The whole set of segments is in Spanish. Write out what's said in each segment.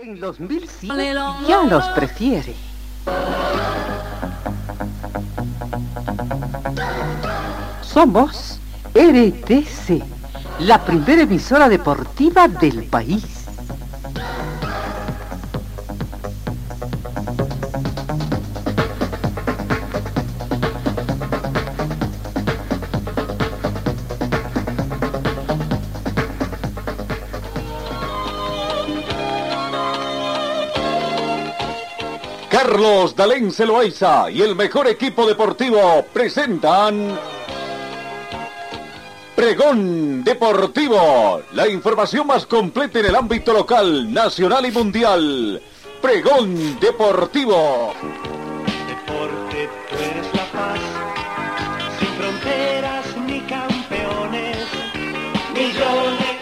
En los mil ya los prefiere. Somos RTC, la primera emisora deportiva del país. Carlos Dalén Celoaiza y el mejor equipo deportivo presentan Pregón Deportivo, la información más completa en el ámbito local, nacional y mundial. Pregón Deportivo. Deporte, tú eres la paz, sin fronteras ni campeones, millones.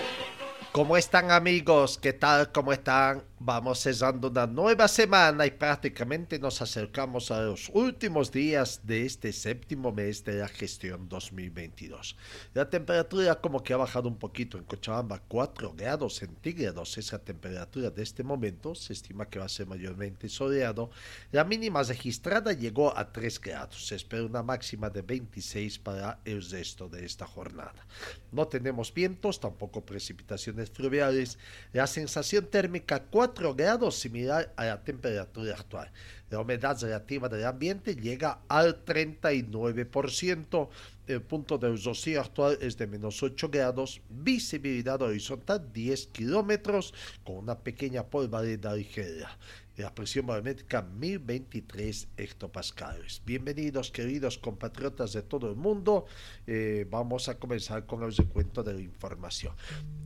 ¿Cómo están amigos? ¿Qué tal? ¿Cómo están? Vamos cesando una nueva semana y prácticamente nos acercamos a los últimos días de este séptimo mes de la gestión 2022. La temperatura como que ha bajado un poquito en Cochabamba, 4 grados centígrados esa temperatura de este momento, se estima que va a ser mayormente soleado. La mínima registrada llegó a 3 grados, se espera una máxima de 26 para el resto de esta jornada. No tenemos vientos, tampoco precipitaciones fluviales, la sensación térmica 4 grados, similar a la temperatura actual. La humedad relativa del ambiente llega al 39%. El punto de rocío actual es de menos 8 grados. Visibilidad horizontal 10 kilómetros con una pequeña polvareda ligera la presión barométrica 1023 hectopascales. Bienvenidos queridos compatriotas de todo el mundo. Eh, vamos a comenzar con el recuento de la información.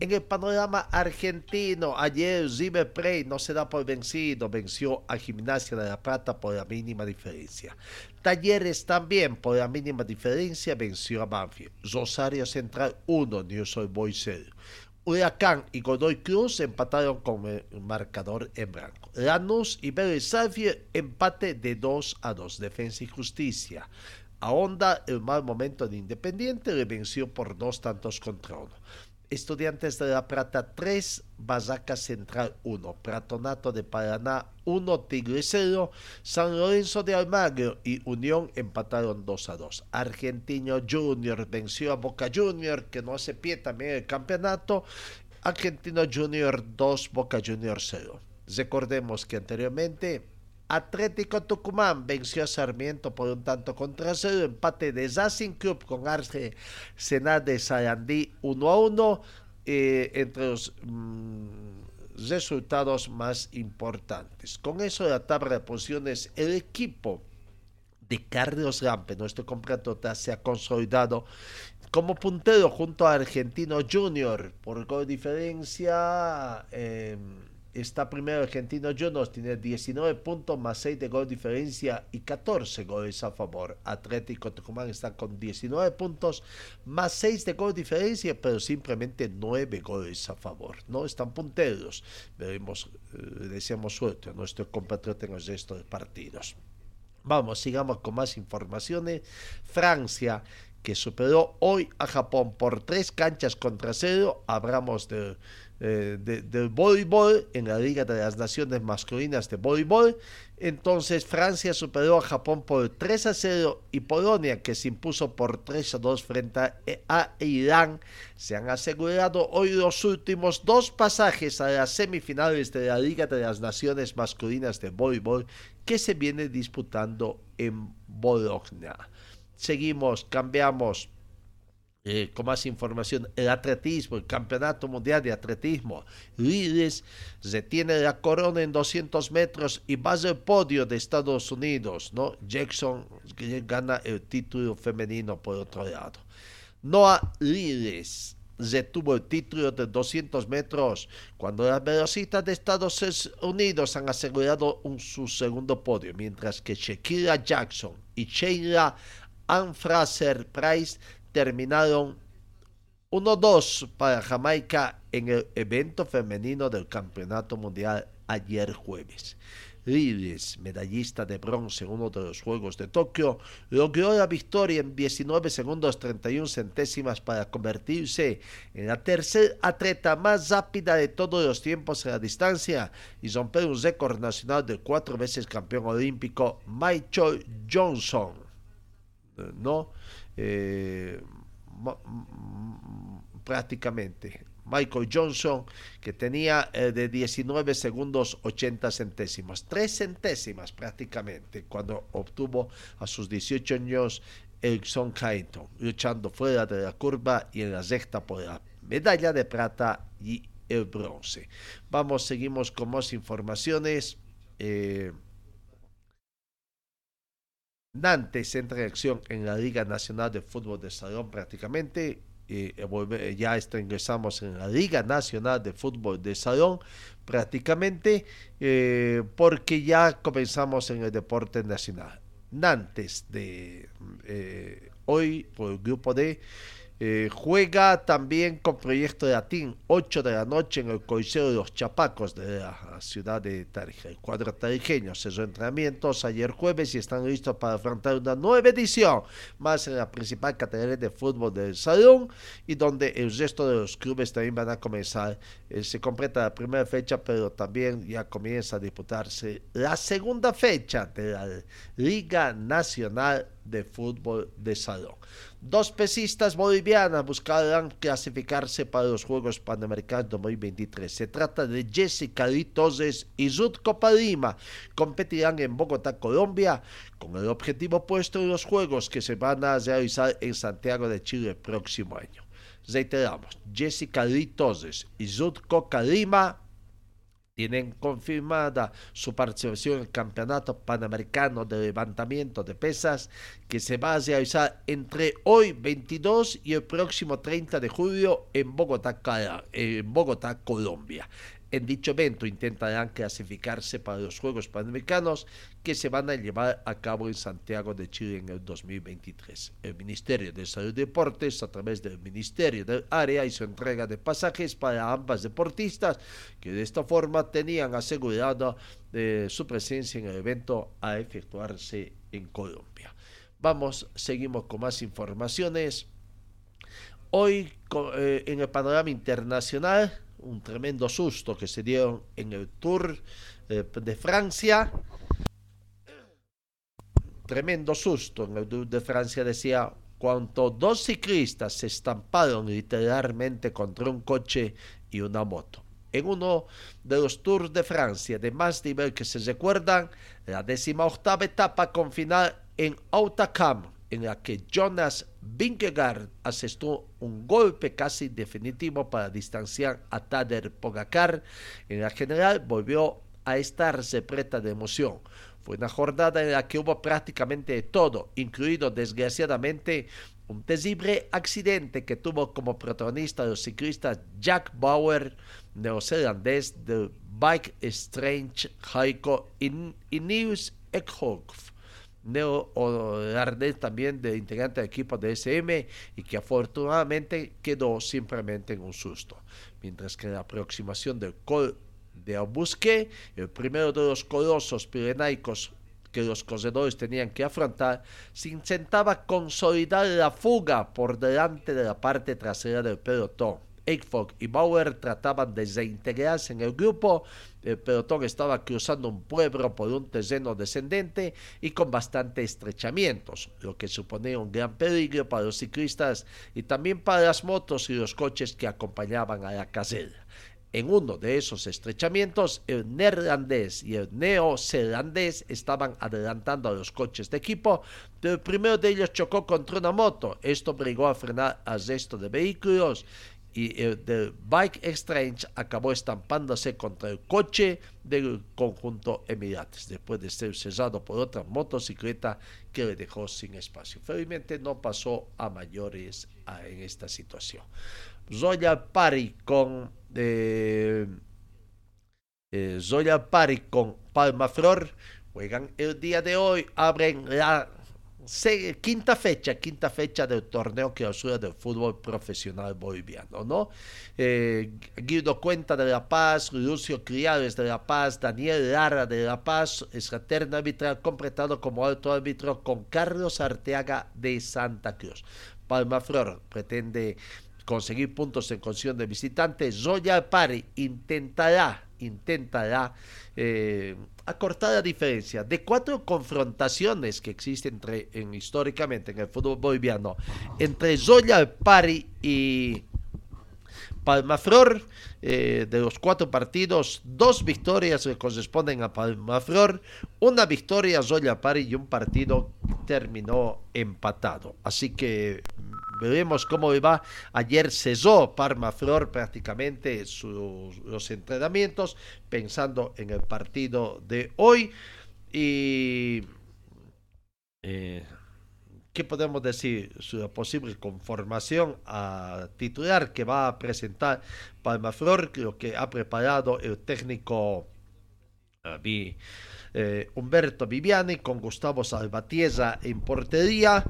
En el panorama argentino, ayer River Plate no se da por vencido, venció a Gimnasia de la Plata por la mínima diferencia. Talleres también por la mínima diferencia venció a Banfield. Rosario Central 1, News Boy 0. Huracán y Godoy Cruz empataron con el marcador en blanco. Lanús y Vélez empate de 2 a 2. Defensa y Justicia. A el mal momento de Independiente le venció por dos tantos contra uno. Estudiantes de La Plata 3, Bazaca Central 1, Pratonato de Paraná 1, Tigre 0, San Lorenzo de Almagro y Unión empataron 2 a 2. Argentino Junior venció a Boca Junior, que no hace pie también el campeonato. Argentino Junior 2, Boca Junior 0. Recordemos que anteriormente Atlético Tucumán venció a Sarmiento por un tanto contra cero. Empate de Racing Club con Arce Senat de Sayandí 1 a 1. Eh, entre los mm, resultados más importantes. Con eso la tabla de posiciones, el equipo de Carlos Rampe, nuestro compatriota, se ha consolidado como puntero junto a Argentino Junior por gol diferencia. Eh, está primero Argentino Juniors, tiene 19 puntos más 6 de gol diferencia y 14 goles a favor. Atlético Tucumán está con 19 puntos más 6 de gol diferencia, pero simplemente 9 goles a favor. No están punteros. Veremos, eh, deseamos suerte a nuestro compatriota en el resto de partidos. Vamos, sigamos con más informaciones. Francia que superó hoy a Japón por tres canchas contra cero. Hablamos de eh, del voleibol en la Liga de las Naciones Masculinas de Voleibol. Entonces Francia superó a Japón por 3 a 0 y Polonia que se impuso por 3 a 2 frente a Irán se han asegurado hoy los últimos dos pasajes a las semifinales de la Liga de las Naciones Masculinas de Voleibol que se viene disputando en Bologna. Seguimos, cambiamos eh, con más información, el atletismo, el Campeonato Mundial de Atletismo. Líderes retiene la corona en 200 metros y va al podio de Estados Unidos, ¿no? Jackson gana el título femenino por otro lado. Noah Líderes retuvo el título de 200 metros cuando las velocitas de Estados Unidos han asegurado un, su segundo podio, mientras que Shakira Jackson y Sheila Ann Fraser Price terminaron 1-2 para Jamaica en el evento femenino del Campeonato Mundial ayer jueves. Rives, medallista de bronce en uno de los Juegos de Tokio, logró la victoria en 19 segundos 31 centésimas para convertirse en la tercera atleta más rápida de todos los tiempos en la distancia y romper un récord nacional del cuatro veces campeón olímpico Michael Johnson. ¿No? Eh, prácticamente. Michael Johnson, que tenía eh, de 19 segundos 80 centésimos, tres centésimas prácticamente, cuando obtuvo a sus 18 años el Son Clayton, luchando fuera de la curva y en la recta por la medalla de plata y el bronce. Vamos, seguimos con más informaciones. Eh, Nantes entra en acción en la Liga Nacional de Fútbol de Salón prácticamente eh, ya está, ingresamos en la Liga Nacional de Fútbol de Salón prácticamente eh, porque ya comenzamos en el deporte nacional. Nantes de eh, hoy por el grupo D eh, juega también con Proyecto Latín, 8 de la noche en el Coliseo de los Chapacos de la ciudad de Tarija. El cuadro tarijeño cerró entrenamientos ayer jueves y están listos para afrontar una nueva edición más en la principal categoría de fútbol del salón y donde el resto de los clubes también van a comenzar. Eh, se completa la primera fecha, pero también ya comienza a disputarse la segunda fecha de la Liga Nacional de Fútbol de Salón. Dos pesistas bolivianas buscarán clasificarse para los Juegos Panamericanos 2023. Se trata de Jessica Litoses y Ruth Copadima. Competirán en Bogotá, Colombia, con el objetivo puesto en los Juegos que se van a realizar en Santiago de Chile el próximo año. Reiteramos, Jessica Litoses y Ruth Copadima tienen confirmada su participación en el Campeonato Panamericano de Levantamiento de Pesas que se va a realizar entre hoy 22 y el próximo 30 de julio en Bogotá, en Bogotá Colombia. En dicho evento intentarán clasificarse para los Juegos Panamericanos que se van a llevar a cabo en Santiago de Chile en el 2023. El Ministerio de Salud y Deportes, a través del Ministerio del Área, hizo entrega de pasajes para ambas deportistas que de esta forma tenían asegurada eh, su presencia en el evento a efectuarse en Colombia. Vamos, seguimos con más informaciones. Hoy eh, en el panorama internacional un tremendo susto que se dio en el Tour eh, de Francia. Tremendo susto en el Tour de Francia decía, cuando dos ciclistas se estamparon literalmente contra un coche y una moto. En uno de los Tours de Francia de más nivel que se recuerdan, la décima octava etapa con final en Autocam en la que Jonas Vingegaard asestó un golpe casi definitivo para distanciar a Tadej Pogacar, en general volvió a estar repleta de emoción. Fue una jornada en la que hubo prácticamente todo, incluido desgraciadamente un terrible accidente que tuvo como protagonista el ciclista Jack Bauer, neozelandés del Bike Strange Heiko Ineos Ekhoff Neo Ardez también de integrante del equipo de SM y que afortunadamente quedó simplemente en un susto. Mientras que la aproximación del Col de Albusque, el primero de los colosos pirenaicos que los corredores tenían que afrontar, se intentaba consolidar la fuga por delante de la parte trasera del pelotón Eichfog y Bauer trataban de reintegrarse en el grupo. El pelotón estaba cruzando un pueblo por un terreno descendente y con bastantes estrechamientos, lo que suponía un gran peligro para los ciclistas y también para las motos y los coches que acompañaban a la carrera. En uno de esos estrechamientos, el neerlandés y el neozelandés estaban adelantando a los coches de equipo, pero el primero de ellos chocó contra una moto. Esto obligó a frenar al resto de vehículos y el del Bike Exchange acabó estampándose contra el coche del conjunto Emirates después de ser cesado por otra motocicleta que le dejó sin espacio. Felizmente no pasó a mayores en esta situación. Royal Party con eh, eh, con juegan el día de hoy, abren la quinta fecha, quinta fecha del torneo clausura del fútbol profesional boliviano, ¿no? Eh, Guido Cuenta de La Paz, Lucio Criales de La Paz, Daniel Lara de La Paz, terna arbitral completado como alto árbitro con Carlos Arteaga de Santa Cruz. Palma Flor pretende conseguir puntos en condición de visitante. Zoya Alpari intentará, intentará eh, acortar la diferencia de cuatro confrontaciones que existen entre, en, históricamente en el fútbol boliviano entre Zoya Alpari y Palmaflor, eh, de los cuatro partidos, dos victorias le corresponden a Palmaflor, una victoria a Zoya Pari y un partido terminó empatado. Así que veremos cómo le va. Ayer cesó Palmaflor prácticamente sus, los entrenamientos pensando en el partido de hoy. Y eh, ¿Qué podemos decir? Su posible conformación a titular que va a presentar Palmaflor, lo que ha preparado el técnico eh, eh, Humberto Viviani con Gustavo Salvatierra en portería.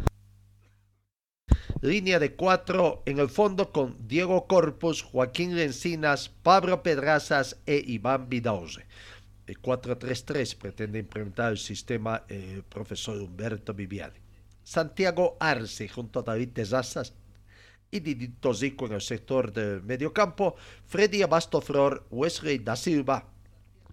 Línea de cuatro en el fondo con Diego Corpus, Joaquín Lencinas, Pablo Pedrazas e Iván Vidauze. El 4-3-3 pretende implementar el sistema eh, el profesor Humberto Viviani. Santiago Arce junto a David Tezazas y Didito Zico en el sector del mediocampo, Freddy Abasto Flor, Wesley da Silva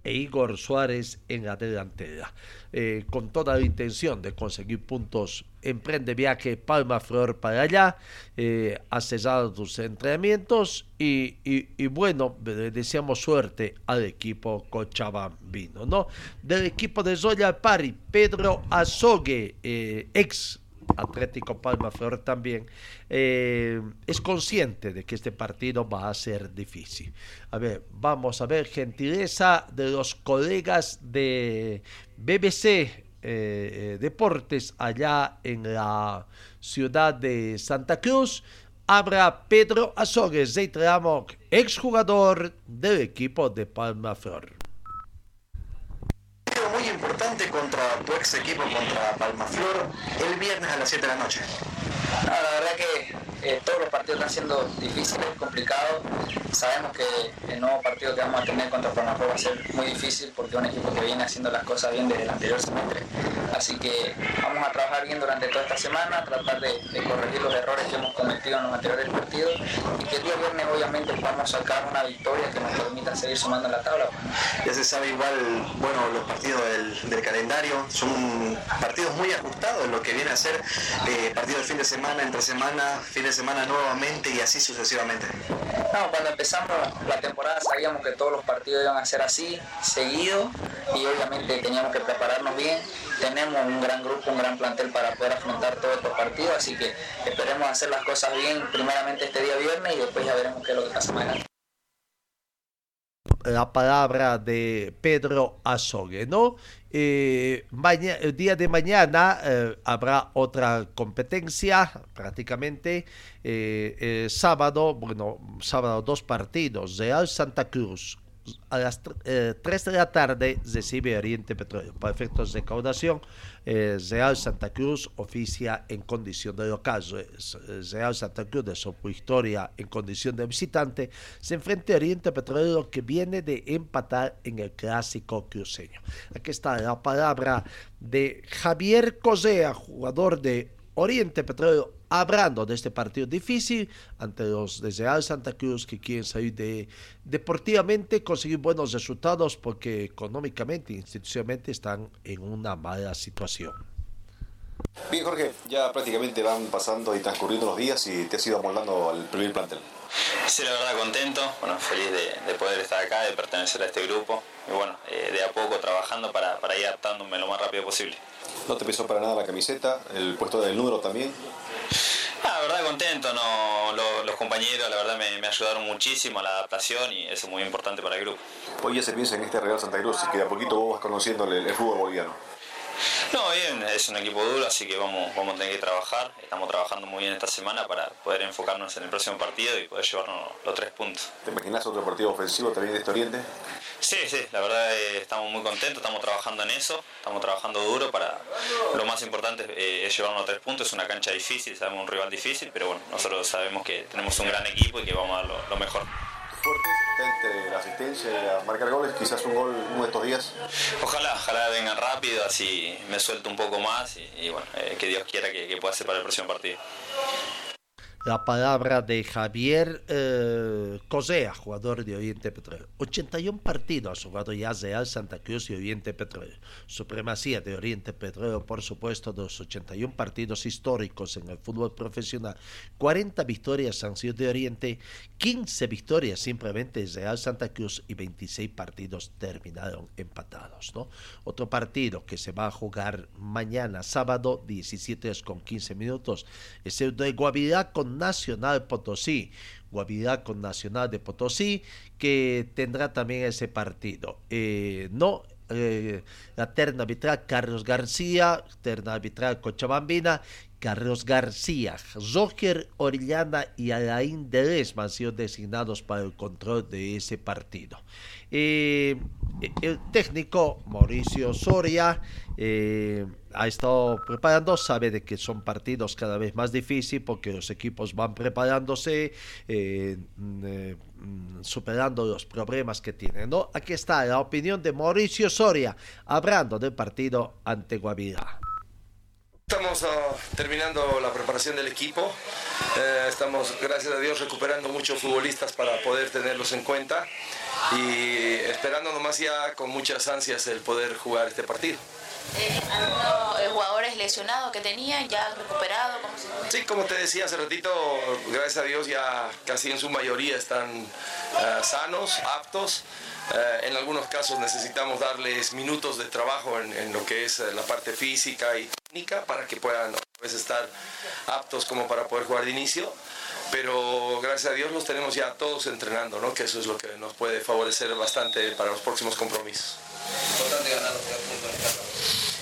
e Igor Suárez en la delantera. Eh, con toda la intención de conseguir puntos, emprende viaje Palma Flor para allá, eh, ha cesado sus entrenamientos y, bueno, le deseamos suerte al equipo cochabambino, ¿no? Del equipo de Zoya Pari, Pedro Azogue, eh, ex Atlético Palma Flor también, eh, es consciente de que este partido va a ser difícil. A ver, vamos a ver gentileza de los colegas de BBC eh, eh, Deportes allá en la ciudad de Santa Cruz. Habrá Pedro Azogues de Tramoc, exjugador del equipo de Palma Flor. Importante contra tu ex equipo, contra Palmaflor, el viernes a las 7 de la noche. No, la verdad que todos los partidos están siendo difíciles, complicados. Sabemos que el nuevo partido que vamos a tener contra Palmaflor va a ser muy difícil porque es un equipo que viene haciendo las cosas bien desde el anterior semestre. Así que vamos a trabajar bien durante toda esta semana, tratar de, corregir los errores que hemos cometido en los anteriores partidos y que el día viernes obviamente podamos sacar una victoria que nos permita seguir sumando la tabla. Ya se sabe igual, bueno, los partidos del, calendario son partidos muy ajustados, lo que viene a ser eh, partido del fin de semana, entre semana, fin de semana nuevamente y así sucesivamente. No, cuando empezamos la temporada sabíamos que todos los partidos iban a ser así, seguido, y obviamente teníamos que prepararnos bien. Tenemos un gran grupo, un gran plantel para poder afrontar todos estos partidos, así que esperemos hacer las cosas bien primeramente este día viernes y después ya veremos qué es lo que pasa adelante. La palabra de Pedro Azogue, ¿no? Eh, el día de mañana eh, habrá otra competencia, prácticamente eh, sábado, bueno, sábado dos partidos, Real Santa Cruz. A las 3 de la tarde recibe Oriente Petróleo. Para efectos de recaudación, eh, Real Santa Cruz oficia en condición de local. Re- Real Santa Cruz de su historia en condición de visitante se enfrenta a Oriente Petrolero que viene de empatar en el clásico cruceño. Aquí está la palabra de Javier Cosea, jugador de Oriente Petrolero, hablando de este partido difícil ante los de Real Santa Cruz que quieren salir de deportivamente, conseguir buenos resultados porque económicamente e institucionalmente están en una mala situación. Bien, Jorge, ya prácticamente van pasando y transcurriendo los días y te has ido amoldando al primer plantel. Sí, la verdad contento, bueno, feliz de, de poder estar acá, de pertenecer a este grupo y bueno, eh, de a poco trabajando para, para ir adaptándome lo más rápido posible. No te pesó para nada la camiseta, el puesto del número también. Ah, la verdad contento, no, Lo- los compañeros la verdad me, me ayudaron muchísimo a la adaptación y eso es muy importante para el grupo. Hoy ya se piensa en este Real Santa Cruz y que de a poquito vos vas conociendo el, el fútbol boliviano. No, bien, es un equipo duro, así que vamos, vamos a tener que trabajar. Estamos trabajando muy bien esta semana para poder enfocarnos en el próximo partido y poder llevarnos los tres puntos. ¿Te imaginas otro partido ofensivo también de este Oriente? Sí, sí, la verdad eh, estamos muy contentos, estamos trabajando en eso, estamos trabajando duro para... Lo más importante eh, es llevarnos a tres puntos, es una cancha difícil, sabemos un rival difícil, pero bueno, nosotros sabemos que tenemos un gran equipo y que vamos a dar lo, lo mejor. Fuerte, está entre la asistencia, marcar goles, quizás un gol uno de estos días. Ojalá, ojalá vengan rápido, así me suelto un poco más y, y bueno, eh, que Dios quiera que, que pueda ser para el próximo partido. La palabra de Javier eh, Cosea, jugador de Oriente Petróleo. 81 partidos ha jugado ya Real Santa Cruz y Oriente Petróleo. Supremacía de Oriente Petróleo, por supuesto, de los 81 partidos históricos en el fútbol profesional. 40 victorias han sido de Oriente, 15 victorias simplemente de Real Santa Cruz y 26 partidos terminaron empatados. ¿no? Otro partido que se va a jugar mañana, sábado, 17 con 15 minutos, es el de Guavirá con Nacional Potosí. Guavirá con Nacional de Potosí, que tendrá también ese partido. Eh, no, eh, la terna arbitral Carlos García, terna arbitral Cochabambina, Carlos García, Roger Orellana y Alain Delesma han sido designados para el control de ese partido. Eh, el técnico Mauricio Soria eh, ha estado preparando, sabe de que son partidos cada vez más difíciles porque los equipos van preparándose, eh, eh, superando los problemas que tienen. Aquí está la opinión de Mauricio Soria hablando del partido ante Guavirá. Estamos uh, terminando la preparación del equipo. Estamos, gracias a Dios, recuperando muchos futbolistas para poder tenerlos en cuenta y esperando nomás ya con muchas ansias el poder jugar este partido. Eh, algunos eh, jugadores lesionados que tenían ya recuperados. ¿cómo se Sí, como te decía hace ratito, gracias a Dios ya casi en su mayoría están eh, sanos, aptos. Eh, en algunos casos necesitamos darles minutos de trabajo en, en lo que es la parte física y técnica para que puedan a veces estar aptos como para poder jugar de inicio. Pero gracias a Dios los tenemos ya todos entrenando, ¿no? que eso es lo que nos puede favorecer bastante para los próximos compromisos. Importante ganar los tres puntos en casa.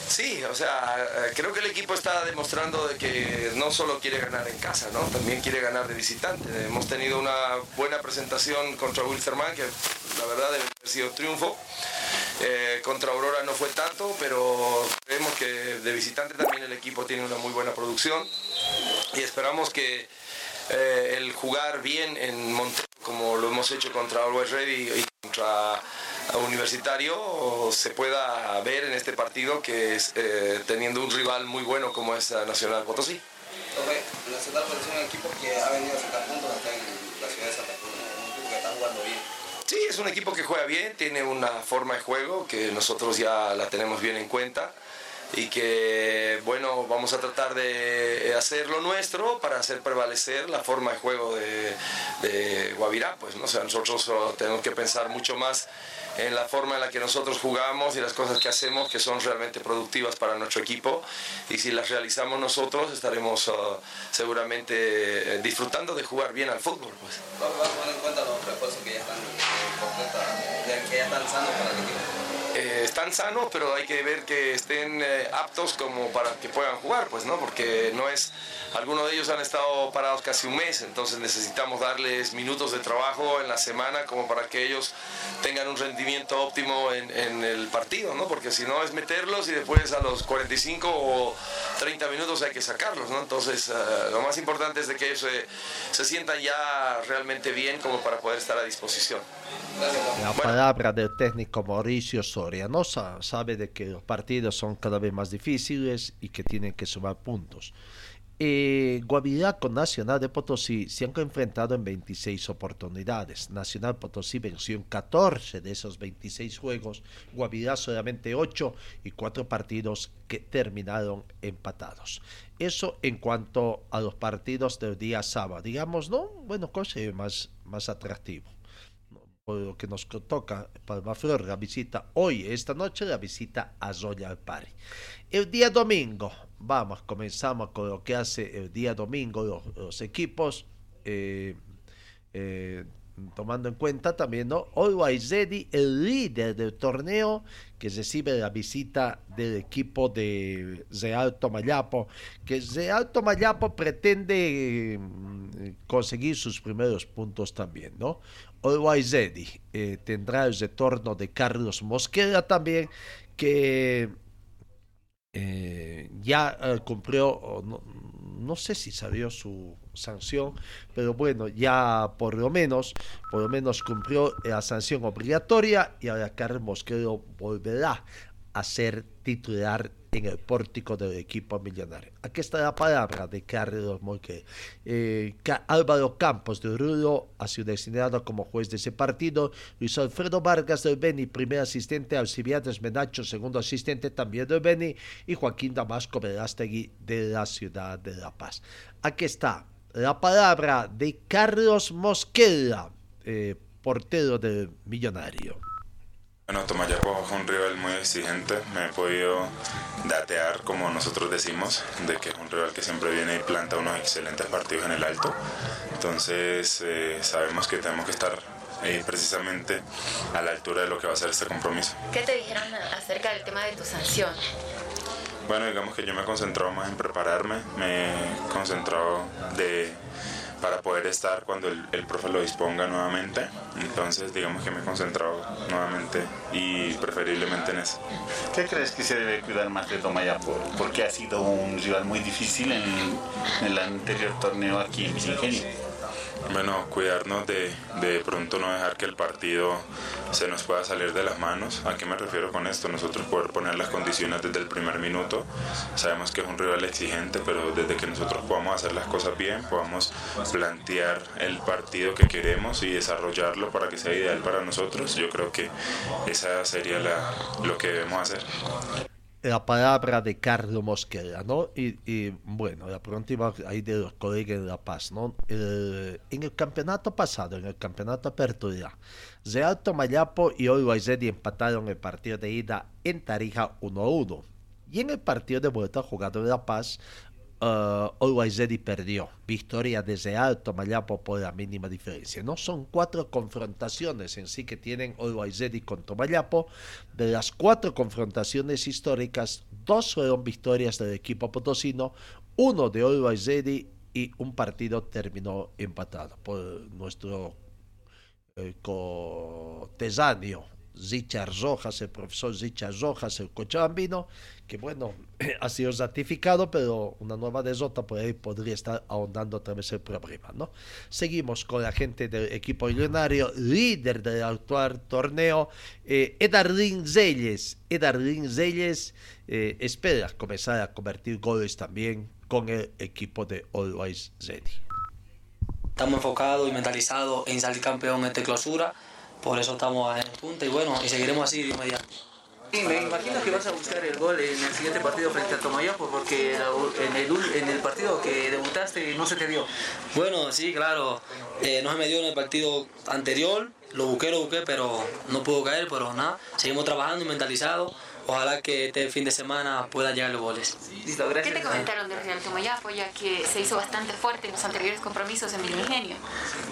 Sí, o sea, eh, creo que el equipo está demostrando de que no solo quiere ganar en casa, ¿no? También quiere ganar de visitante. Hemos tenido una buena presentación contra Wilstermann, que la verdad debe haber sido triunfo. Eh, contra Aurora no fue tanto, pero creemos que de visitante también el equipo tiene una muy buena producción y esperamos que eh, el jugar bien en Montero, como lo hemos hecho contra Always Ready y contra Universitario, se pueda ver en este partido que es eh, teniendo un rival muy bueno como es Nacional Potosí. Nacional Potosí es un equipo que ha venido a sacar puntos acá en la ciudad de Santa Cruz, un equipo que está jugando bien. Sí, es un equipo que juega bien, tiene una forma de juego que nosotros ya la tenemos bien en cuenta y que, bueno, vamos a tratar de hacer lo nuestro para hacer prevalecer la forma de juego de, de Guavirá. Pues, ¿no? o sea, nosotros tenemos que pensar mucho más en la forma en la que nosotros jugamos y las cosas que hacemos que son realmente productivas para nuestro equipo y si las realizamos nosotros estaremos uh, seguramente eh, disfrutando de jugar bien al fútbol. Pues. ¿Cómo vas a poner en cuenta los refuerzos que ya están eh, que ya están sanos para el equipo? Eh, están sanos, pero hay que ver que estén eh, aptos como para que puedan jugar, pues, ¿no? Porque no es, algunos de ellos han estado parados casi un mes, entonces necesitamos darles minutos de trabajo en la semana como para que ellos tengan un rendimiento óptimo en, el partido, ¿no? Porque si no es meterlos y después a los 45 o 30 minutos hay que sacarlos, ¿no? Entonces, eh, lo más importante es de que ellos se, se sientan ya realmente bien como para poder estar a disposición. La palabra del técnico Mauricio Soria, ¿no? Sa- sabe de que los partidos son cada vez más difíciles y que tienen que sumar puntos. Eh, Guavirá con Nacional de Potosí se han enfrentado en 26 oportunidades. Nacional Potosí venció en 14 de esos 26 juegos, Guavirá solamente 8 y 4 partidos que terminaron empatados. Eso en cuanto a los partidos del día sábado. Digamos, ¿no? Bueno, cosa más, más atractivo por lo que nos toca Palmaflor, la visita hoy, esta noche, la visita a Royal Party. El día domingo, vamos, comenzamos con lo que hace el día domingo los, equipos. eh, eh, tomando en cuenta también, ¿no? Always Ready, el líder del torneo, que recibe la visita del equipo de Real Tomayapo, que Real Tomayapo pretende mm, conseguir sus primeros puntos también, ¿no? Always Ready eh, tendrá el retorno de Carlos Mosquera también, que eh, ya eh, cumplió, no, no, sé si salió su sanción, pero bueno, ya por lo menos, por lo menos cumplió la sanción obligatoria y ahora Carlos Mosquero volverá a ser titular en el pórtico del equipo millonario. Aquí está la palabra de Carlos Mosquero. Eh, Álvaro Campos de Rulo ha sido designado como juez de ese partido. Luis Alfredo Vargas del Beni, primer asistente. Alcibiades Menacho, segundo asistente también del Beni. Y Joaquín Damasco Verástegui de la ciudad de La Paz. Aquí está la palabra de Carlos Mosquera, eh, portero del Millonario. Bueno, Tomayapo es un rival muy exigente, me he podido datear, como nosotros decimos, de que es un rival que siempre viene y planta unos excelentes partidos en el alto. Entonces eh, sabemos que tenemos que estar eh, precisamente a la altura de lo que va a ser este compromiso. ¿Qué te dijeron acerca del tema de tu sanción? Bueno, digamos que yo me he concentrado más en prepararme, me he concentrado de para poder estar cuando el, el, profe lo disponga nuevamente. Entonces, digamos que me he concentrado nuevamente y preferiblemente en eso. ¿Qué crees que se debe cuidar más de Tomayapo? Porque ha sido un rival muy difícil en, el anterior torneo aquí en Ingenio. Bueno, cuidarnos de, de pronto no dejar que el partido se nos pueda salir de las manos. ¿A qué me refiero con esto? Nosotros poder poner las condiciones desde el primer minuto. Sabemos que es un rival exigente, pero desde que nosotros podamos hacer las cosas bien, podamos plantear el partido que queremos y desarrollarlo para que sea ideal para nosotros, yo creo que esa sería la, lo que debemos hacer la palabra de Carlos Mosquera, ¿no? Y, bueno, la pregunta ahí de los colegas de La Paz, ¿no? En el campeonato pasado, en el campeonato Apertura, Real Tomayapo y Ready empataron el partido de ida en Tarija 1-1. Y en el partido de vuelta jugado en La Paz, uh, perdió. Victoria desde Alto Mayapo por la mínima diferencia. No son cuatro confrontaciones en sí que tienen Always Ready con Tomayapo. De las cuatro confrontaciones históricas, dos fueron victorias del equipo potosino, uno de Always y un partido terminó empatado por nuestro eh, cotesáneo Richard Rojas, el profesor Richard Rojas, el cochabambino, que bueno, ha sido ratificado, pero una nueva derrota por ahí podría estar ahondando otra vez el problema, ¿no? Seguimos con la gente del equipo millonario, líder del actual torneo, eh, Edarlin Zeyes. Edarlin Zeyes eh, espera comenzar a convertir goles también con el equipo de Always Ready. Estamos enfocados y mentalizados en salir campeón en esta clausura por eso estamos en punta y bueno, y seguiremos así de inmediato. Sí, me imagino que vas a buscar el gol en el siguiente partido frente a Tomayapo porque en el, en el partido que debutaste no se te dio. Bueno, sí, claro, eh, no se me dio en el partido anterior, lo busqué, lo busqué, pero no pudo caer, pero nada, seguimos trabajando y mentalizados ojalá que este fin de semana pueda llegar los goles. Listo, gracias. ¿Qué te comentaron del Real Tomayapo, ya que se hizo bastante fuerte en los anteriores compromisos en el Ingenio?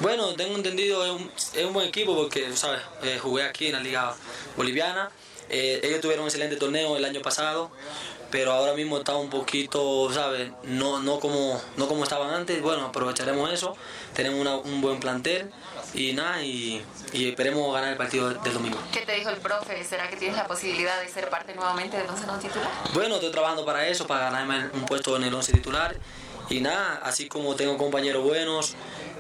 Bueno, tengo entendido, es un, es un buen equipo porque, ¿sabes? Eh, jugué aquí en la Liga Boliviana. Eh, ellos tuvieron un excelente torneo el año pasado, pero ahora mismo está un poquito, ¿sabes? No, no, como, no como estaban antes. Bueno, aprovecharemos eso. Tenemos una, un buen plantel y nada, y, y, esperemos ganar el partido del domingo. ¿Qué te dijo el profe? ¿Será que tienes la posibilidad de ser parte nuevamente del 11 no titular? Bueno, estoy trabajando para eso, para ganarme un puesto en el 11 titular. Y nada, así como tengo compañeros buenos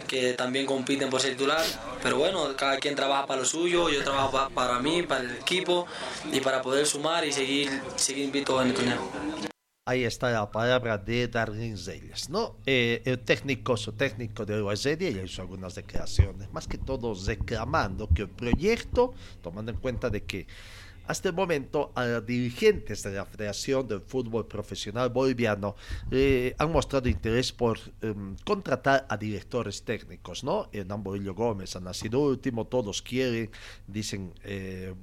que también compiten por ser titular, pero bueno, cada quien trabaja para lo suyo, yo trabajo para, para mí, para el equipo y para poder sumar y seguir, seguir invito en el torneo. Ahí está la palabra de Darwin Zeyes, ¿no? Eh, el técnico, su técnico de Uasedia, ya hizo algunas declaraciones, más que todo reclamando que el proyecto, tomando en cuenta de que hasta el momento a los dirigentes de la Federación del Fútbol Profesional Boliviano eh, han mostrado interés por eh, contratar a directores técnicos, ¿no? Hernán Borillo Gómez ha nacido último, todos quieren, dicen... Eh,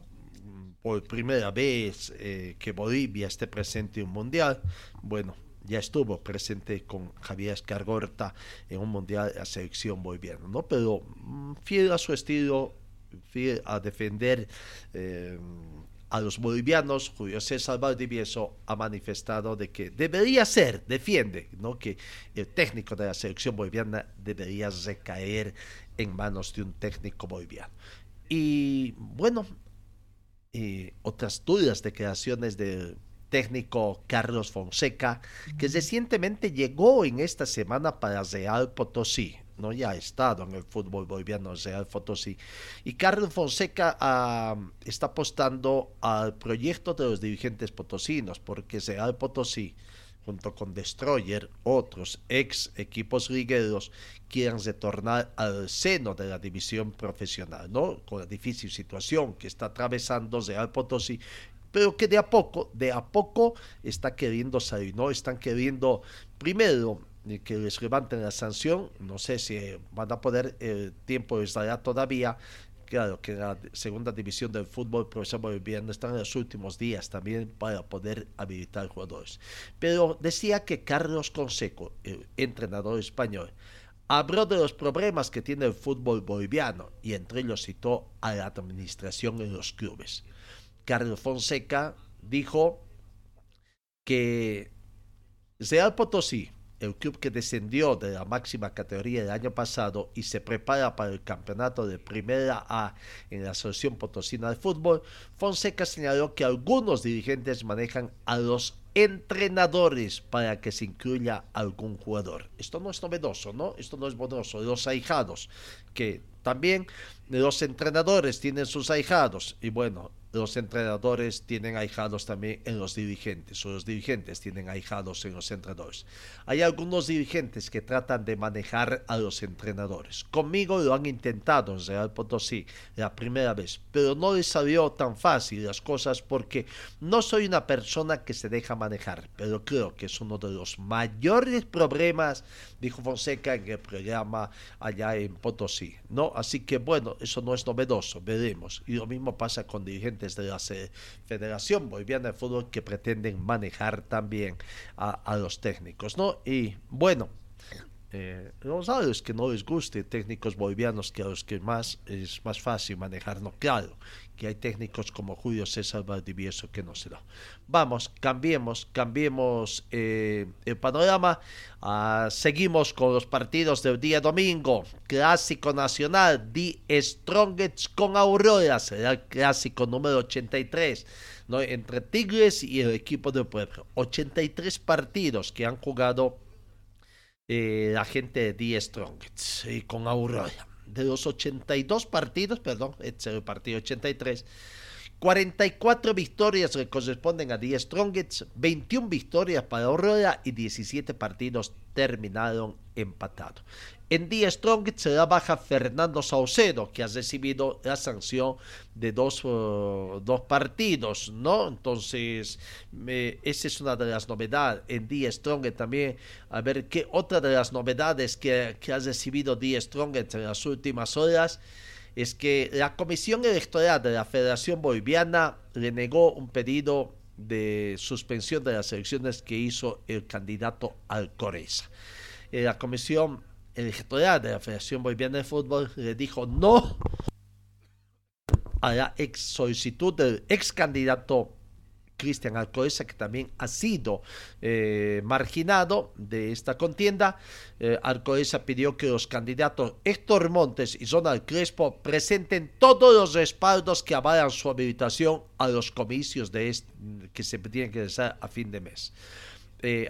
por primera vez eh, que Bolivia esté presente en un mundial. Bueno, ya estuvo presente con Javier Escargorta en un mundial de la selección boliviana, ¿no? Pero mm, fiel a su estilo, fiel a defender eh, a los bolivianos, Julio César Valdivieso ha manifestado de que debería ser, defiende, ¿no? que el técnico de la selección boliviana debería recaer en manos de un técnico boliviano. Y bueno, eh, otras duras declaraciones del técnico Carlos Fonseca, que recientemente llegó en esta semana para Real Potosí. ¿no? ya ha estado en el fútbol boliviano Real Potosí. Y Carlos Fonseca ah, está apostando al proyecto de los dirigentes potosinos, porque Real Potosí, junto con Destroyer, otros ex equipos ligueros, quieren retornar al seno de la división profesional, ¿no? Con la difícil situación que está atravesando Real Potosí pero que de a poco, de a poco está queriendo salir, ¿no? Están queriendo, primero, que les levanten la sanción. No sé si van a poder, el tiempo les dará todavía. Claro que la segunda división del fútbol profesional boliviano están en los últimos días también para poder habilitar jugadores. Pero decía que Carlos Conseco, el entrenador español, habló de los problemas que tiene el fútbol boliviano y entre ellos citó a la administración en los clubes. Carlos Fonseca dijo que Real Potosí el club que descendió de la máxima categoría el año pasado y se prepara para el campeonato de Primera A en la Asociación Potosina de Fútbol, Fonseca señaló que algunos dirigentes manejan a los entrenadores para que se incluya algún jugador. Esto no es novedoso, ¿no? Esto no es bonoso. Los ahijados, que también los entrenadores tienen sus ahijados. Y bueno, los entrenadores tienen ahijados también en los dirigentes, o los dirigentes tienen ahijados en los entrenadores. Hay algunos dirigentes que tratan de manejar a los entrenadores. Conmigo lo han intentado en Real Potosí la primera vez, pero no les salió tan fácil las cosas porque no soy una persona que se deja manejar, pero creo que es uno de los mayores problemas, dijo Fonseca en el programa allá en Potosí. ¿no? Así que bueno, eso no es novedoso, veremos. Y lo mismo pasa con dirigentes de la Federación Boliviana de Fútbol que pretenden manejar también a, los técnicos, ¿no? Y bueno, eh, los que no les guste técnicos bolivianos que a los que más es más fácil manejar, no, claro, que hay técnicos como Julio César Valdivieso que no se da. Vamos, cambiemos, cambiemos eh, el panorama. Ah, seguimos con los partidos del día domingo. Clásico Nacional, The Strongest con Aurora, será el clásico número 83. ¿no? entre Tigres y el equipo de Puebla. 83 partidos que han jugado eh, la gente de The Strongest y con Aurora de los 82 partidos, perdón, este es el partido 83, 44 victorias le corresponden a 10 Strongets, 21 victorias para Aurora y 17 partidos terminaron empatados. En día Strong se da baja Fernando Saucedo, que ha recibido la sanción de dos, uh, dos partidos, ¿no? Entonces, esa es una de las novedades. En día Strong también, a ver qué otra de las novedades que, que ha recibido día Strong en las últimas horas es que la Comisión Electoral de la Federación Boliviana le negó un pedido de suspensión de las elecciones que hizo el candidato Alcoreza. Eh, la Comisión Electoral de la Federación Boliviana de Fútbol le dijo no a la ex solicitud del ex candidato Cristian Alcoesa, que también ha sido eh, marginado de esta contienda. Eh, pidió que los candidatos Héctor Montes y Zonal Crespo presenten todos los respaldos que avalan su habilitación a los comicios de que se tienen que hacer a fin de mes eh,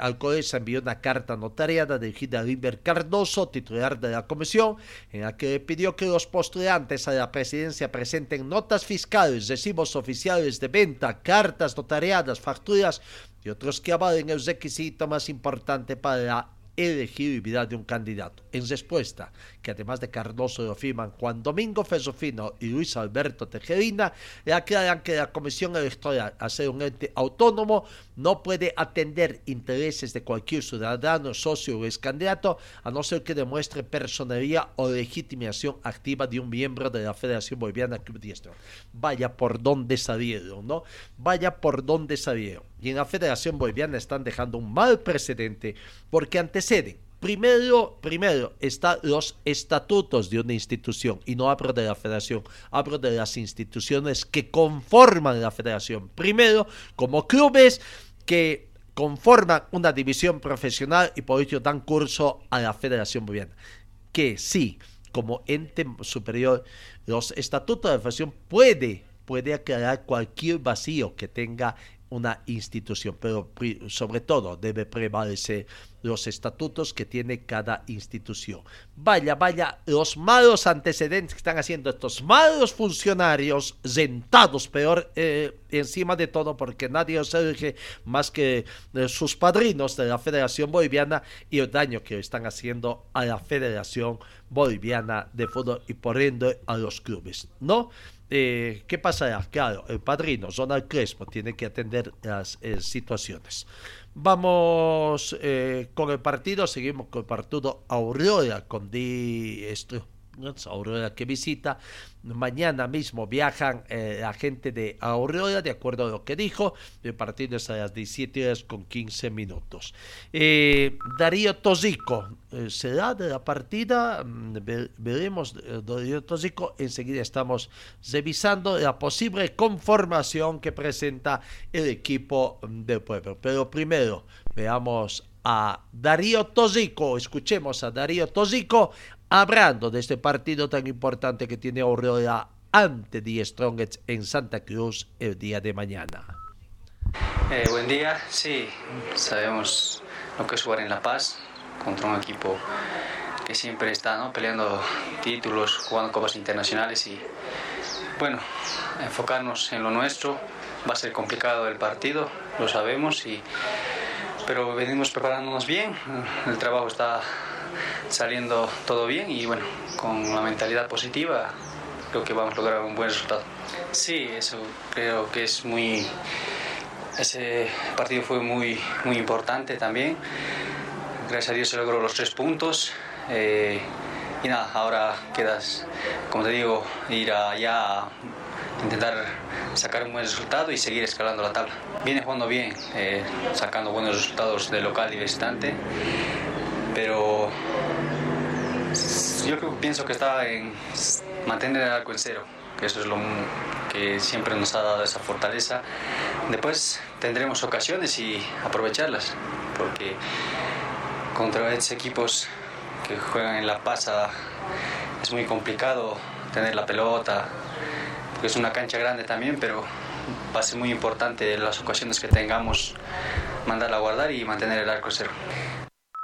envió una carta notariada dirigida a River Cardoso, titular de la comisión, en la que pidió que los postulantes a la presidencia presenten notas fiscales, recibos oficiales de venta, cartas notariadas, facturas y otros que avalen el requisito más importante para la elegibilidad de un candidato. En respuesta, que además de Cardoso lo firman Juan Domingo Fesofino y Luis Alberto Tejerina, le aclaran que la Comisión Electoral, al ser un ente autónomo, no puede atender intereses de cualquier ciudadano, socio o ex candidato, a no ser que demuestre personería o legitimación activa de un miembro de la Federación Boliviana Club Diestro. Vaya por donde salieron, ¿no? Vaya por donde salieron. Y en la Federación Boliviana están dejando un mal precedente porque anteceden Primero, primero están los estatutos de una institución, y no hablo de la federación, hablo de las instituciones que conforman la federación. Primero, como clubes que conforman una división profesional y por ello dan curso a la Federación Boliviana. Que sí, como ente superior, los estatutos de la federación puede, puede aclarar cualquier vacío que tenga una institución, pero sobre todo debe prevalecer los estatutos que tiene cada institución. Vaya, vaya, los malos antecedentes que están haciendo estos malos funcionarios sentados, peor eh, encima de todo, porque nadie os elige más que eh, sus padrinos de la Federación Boliviana y el daño que están haciendo a la Federación Boliviana de Fútbol y por ende a los clubes, ¿no? Eh, ¿Qué pasará? Claro, el padrino, Zonal Crespo, tiene que atender las eh, situaciones. Vamos eh, con el partido, seguimos con el partido Aurora, con Di Aurora que visita. Mañana mismo viajan eh, la gente de Aurora, de acuerdo a lo que dijo. El partido es a las 17 horas con 15 minutos. Eh, Darío Tosico, eh, ¿será de la partida? Mm, veremos, Darío Tosico. Enseguida estamos revisando la posible conformación que presenta el equipo del pueblo. Pero primero, veamos a Darío Tosico, escuchemos a Darío Tosico hablando de este partido tan importante que tiene Aurora ante The Strongest en Santa Cruz el día de mañana. Eh, buen día, sí, sabemos lo que es jugar en La Paz contra un equipo que siempre está peleando títulos, jugando copas internacionales y bueno, enfocarnos en lo nuestro. Va a ser complicado el partido, lo sabemos, y, pero venimos preparándonos bien, el trabajo está saliendo todo bien y bueno, con una mentalidad positiva creo que vamos a lograr un buen resultado. Sí, eso creo que es muy... Ese partido fue muy, muy importante también. Gracias a Dios se logró los tres puntos. Eh, y nada, ahora quedas, como te digo, ir allá intentar sacar un buen resultado y seguir escalando la tabla. Viene jugando bien, eh, sacando buenos resultados de local y visitante, pero yo pienso que está en mantener el arco en cero, que eso es lo que siempre nos ha dado esa fortaleza. Después tendremos ocasiones y aprovecharlas, porque contra estos equipos que juegan en La Paz es muy complicado tener la pelota, porque es una cancha grande también, pero va a ser muy importante las ocasiones que tengamos mandarla a guardar y mantener el arco en cero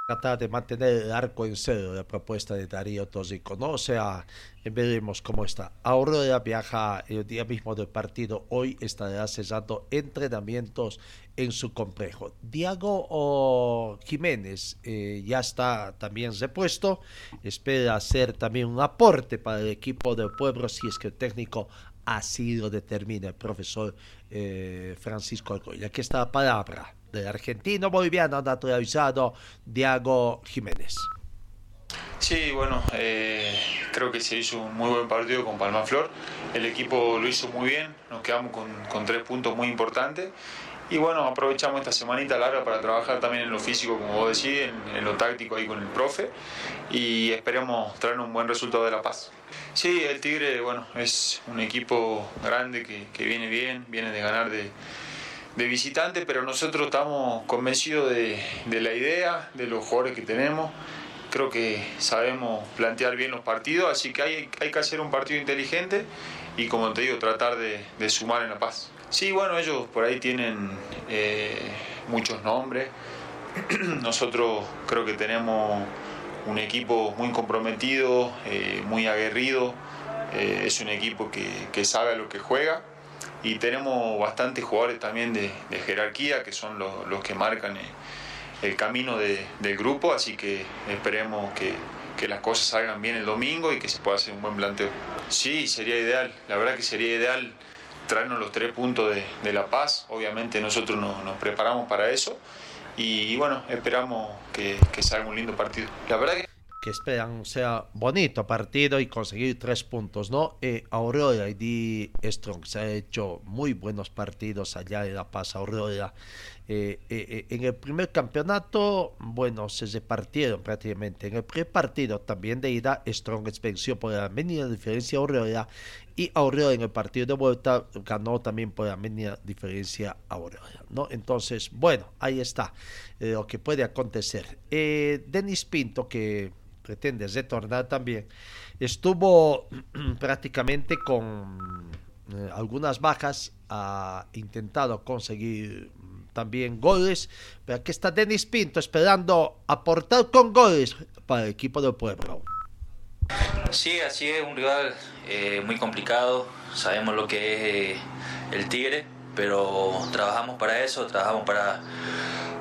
tratar de mantener el arco en cero la propuesta de Darío Tosico, ¿no? O sea, veremos cómo está. Aurora viaja el día mismo del partido, hoy estará cesando entrenamientos en su complejo. Diego Jiménez eh, ya está también repuesto, espera hacer también un aporte para el equipo del pueblo si es que el técnico así lo determina el profesor eh, Francisco Alcoy. Aquí está la palabra del argentino boliviano naturalizado Diego Jiménez. Sí, bueno, eh, creo que se hizo un muy buen partido con Palma Flor. El equipo lo hizo muy bien, nos quedamos con, tres puntos muy importantes. Y bueno, aprovechamos esta semanita larga para trabajar también en lo físico, como vos decís, en, lo táctico ahí con el profe. Y esperemos traer un buen resultado de La Paz. Sí, el Tigre, bueno, es un equipo grande que, que viene bien, viene de ganar de, de visitante, pero nosotros estamos convencidos de, la idea, de los jugadores que tenemos. Creo que sabemos plantear bien los partidos, así que hay, hay que hacer un partido inteligente y, como te digo, tratar de, sumar en la paz. Sí, bueno, ellos por ahí tienen eh, muchos nombres. Nosotros creo que tenemos un equipo muy comprometido, eh, muy aguerrido. Eh, es un equipo que, que sabe lo que juega y tenemos bastantes jugadores también de, jerarquía que son los, que marcan el, camino del grupo, así que esperemos que, las cosas salgan bien el domingo y que se pueda hacer un buen planteo. Sí, sería ideal, la verdad que sería ideal traernos los tres puntos de, La Paz, obviamente nosotros nos, preparamos para eso y, bueno, esperamos que, que salga un lindo partido. La verdad que esperan sea bonito partido y conseguir tres puntos, ¿no? Eh, Aurora y Di Strong se ha hecho muy buenos partidos allá en La Paz, Aurora. Eh, eh, eh, en el primer campeonato, bueno, se repartieron prácticamente. En el primer partido también de ida, Strong venció por la mínima diferencia a Aurora y Aurora en el partido de vuelta ganó también por la mínima diferencia a Aurora, ¿no? Entonces, bueno, ahí está lo que puede acontecer. Denis Pinto, que pretende retornar también, estuvo prácticamente con eh, algunas bajas, ha intentado conseguir también goles, pero aquí está Denis Pinto esperando aportar con goles para el equipo del pueblo. Sí, así es, un rival eh, muy complicado, sabemos lo que es eh, el Tigre, pero trabajamos para eso, trabajamos para,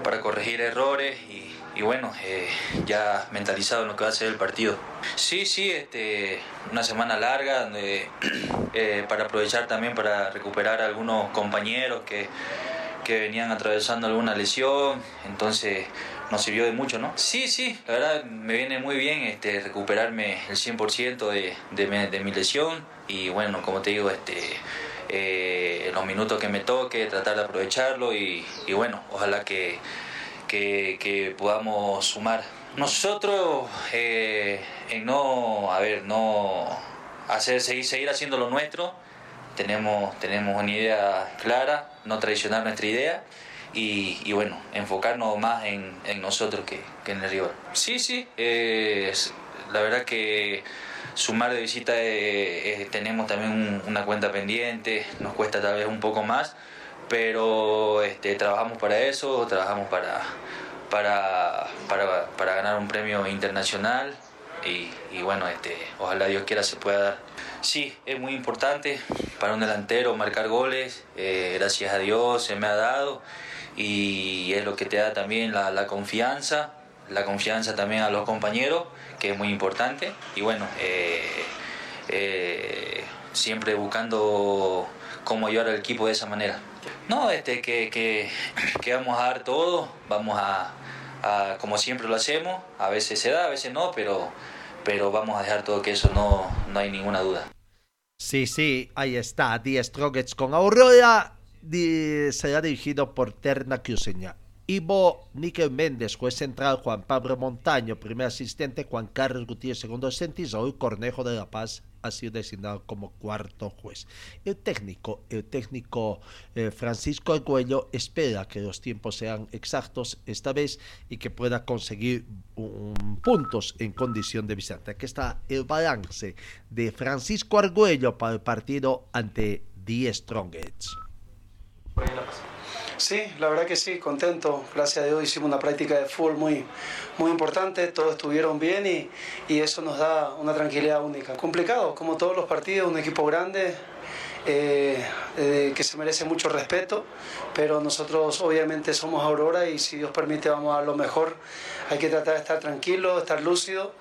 para corregir errores y, y bueno, eh, ya mentalizado en lo que va a ser el partido. Sí, sí, este, una semana larga donde, eh, para aprovechar también para recuperar algunos compañeros que, que venían atravesando alguna lesión, entonces nos sirvió de mucho, ¿no? Sí, sí, la verdad me viene muy bien este, recuperarme el 100% de, de, de mi lesión y bueno, como te digo, este, eh, los minutos que me toque, tratar de aprovecharlo y, y bueno, ojalá que, que, podamos sumar. Nosotros eh, en no, a ver, no hacer, seguir, seguir haciendo lo nuestro, tenemos, tenemos una idea clara, no traicionar nuestra idea y, bueno, enfocarnos más en, nosotros que, en el rival. Sí, sí, eh, la verdad que sumar de visita eh, eh, tenemos también un- una cuenta pendiente, nos cuesta tal vez un poco más, pero este, trabajamos para eso, trabajamos para, para, para, ganar un premio internacional y, bueno, este, ojalá Dios quiera se pueda dar. Sí, es muy importante para un delantero marcar goles, eh, gracias a Dios se me ha dado y es lo que te da también la, la confianza, la confianza también a los compañeros, que es muy importante y bueno, eh, eh, siempre buscando cómo ayudar al equipo de esa manera. No, este, que, que, vamos a dar todo, vamos a, como siempre lo hacemos, a veces se da, a veces no, pero, pero vamos a dejar todo que eso no, no hay ninguna duda. Sí, sí, ahí está, Die Strongets con Aurora, será dirigido por Terna Cruceña. Ivo Níquel Méndez, juez central, Juan Pablo Montaño, primer asistente, Juan Carlos Gutiérrez, segundo asistente, y Raúl Cornejo de La Paz ha sido designado como cuarto juez. El técnico, el técnico eh, Francisco Arguello espera que los tiempos sean exactos esta vez y que pueda conseguir un- puntos en condición de visitante. Aquí está el balance de Francisco Arguello para el partido ante The Strongets. Sí, la verdad que sí, contento. Gracias a Dios hicimos una práctica de fútbol muy, muy importante, todos estuvieron bien y, y eso nos da una tranquilidad única. Complicado, como todos los partidos, un equipo grande eh, eh, que se merece mucho respeto, pero nosotros obviamente somos Aurora y si Dios permite vamos a lo mejor. Hay que tratar de estar tranquilo, estar lúcido.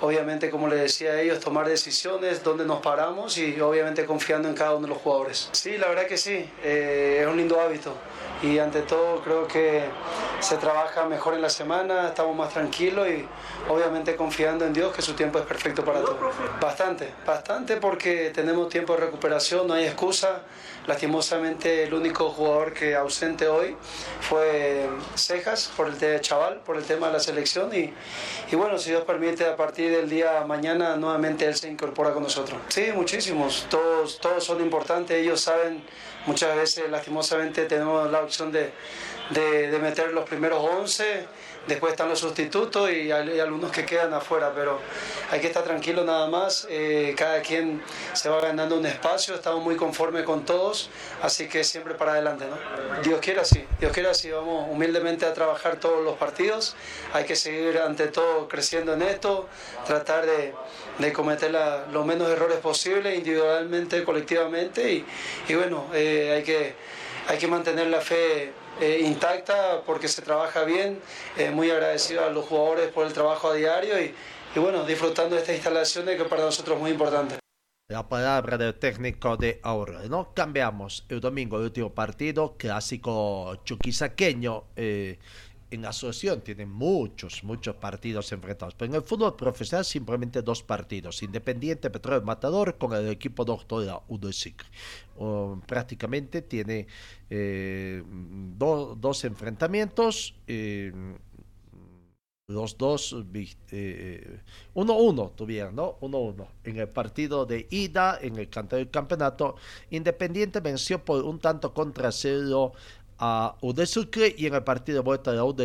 Obviamente, como les decía a ellos, tomar decisiones, dónde nos paramos y obviamente confiando en cada uno de los jugadores. Sí, la verdad que sí, eh, es un lindo hábito y ante todo creo que se trabaja mejor en la semana, estamos más tranquilos y obviamente confiando en Dios que su tiempo es perfecto para todos. Bastante, bastante porque tenemos tiempo de recuperación, no hay excusa. Lastimosamente el único jugador que ausente hoy fue Cejas por el tema de Chaval, por el tema de la selección. Y, y bueno, si Dios permite a partir del día mañana nuevamente él se incorpora con nosotros. Sí, muchísimos, todos, todos son importantes, ellos saben, muchas veces lastimosamente tenemos la opción de, de, de meter los primeros 11, después están los sustitutos y hay, algunos que quedan afuera, pero hay que estar tranquilo nada más, eh, cada quien se va ganando un espacio, estamos muy conformes con todos, así que siempre para adelante, ¿no? Dios quiera así, Dios quiera así, vamos humildemente a trabajar todos los partidos, hay que seguir ante todo creciendo en esto, tratar de, de cometer la- los menos errores posibles individualmente, colectivamente y, y bueno, eh, hay, que, hay que mantener la fe eh, intacta porque se trabaja bien, eh, muy agradecido a los jugadores por el trabajo a diario y, y bueno, disfrutando de estas instalaciones que para nosotros es muy importante. La palabra del técnico de Aurora. No cambiamos el domingo, el último partido, clásico chuquisaqueño. eh, en asociación tienen muchos, muchos partidos enfrentados, pero en el fútbol profesional simplemente dos partidos, Independiente Petróleo Matador con el equipo doctora UDESIC. O, prácticamente tiene eh, do- dos enfrentamientos. eh, los dos, eh, 1-1 tuvieron, ¿no? 1-1. En el partido de ida, en el del campeonato, Independiente venció por un tanto contra cero a UD y en el partido de vuelta de UD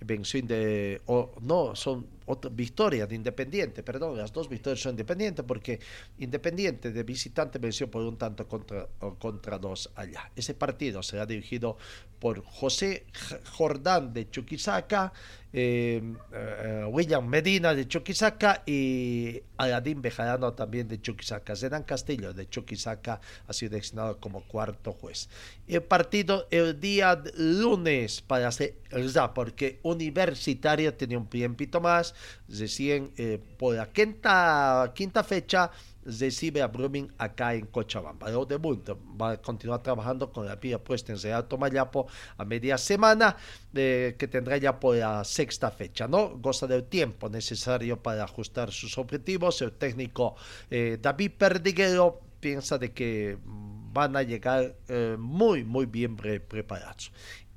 venció, Inde- o, no, son otras victorias de Independiente, perdón, las dos victorias son Independiente porque Independiente de visitante venció por un tanto contra, contra dos allá. Ese partido será dirigido por José Jordán de Chuquisaca, eh, eh, William Medina de Chuquisaca y Aladín Bejarano también de Chuquisaca. Zenan Castillo de Chuquisaca ha sido designado como cuarto juez. El partido el día lunes para hacer ya porque Universitario tiene un tiempito más, recién eh, por la quinta, quinta fecha recibe a Brumming acá en Cochabamba. Luego de Bunto va a continuar trabajando con la vía puesta en Real Tomayapo a media semana, eh, que tendrá ya por la sexta fecha, ¿no? Goza del tiempo necesario para ajustar sus objetivos. El técnico eh, David Perdiguero piensa de que mm, van a llegar eh, muy, muy bien pre- preparados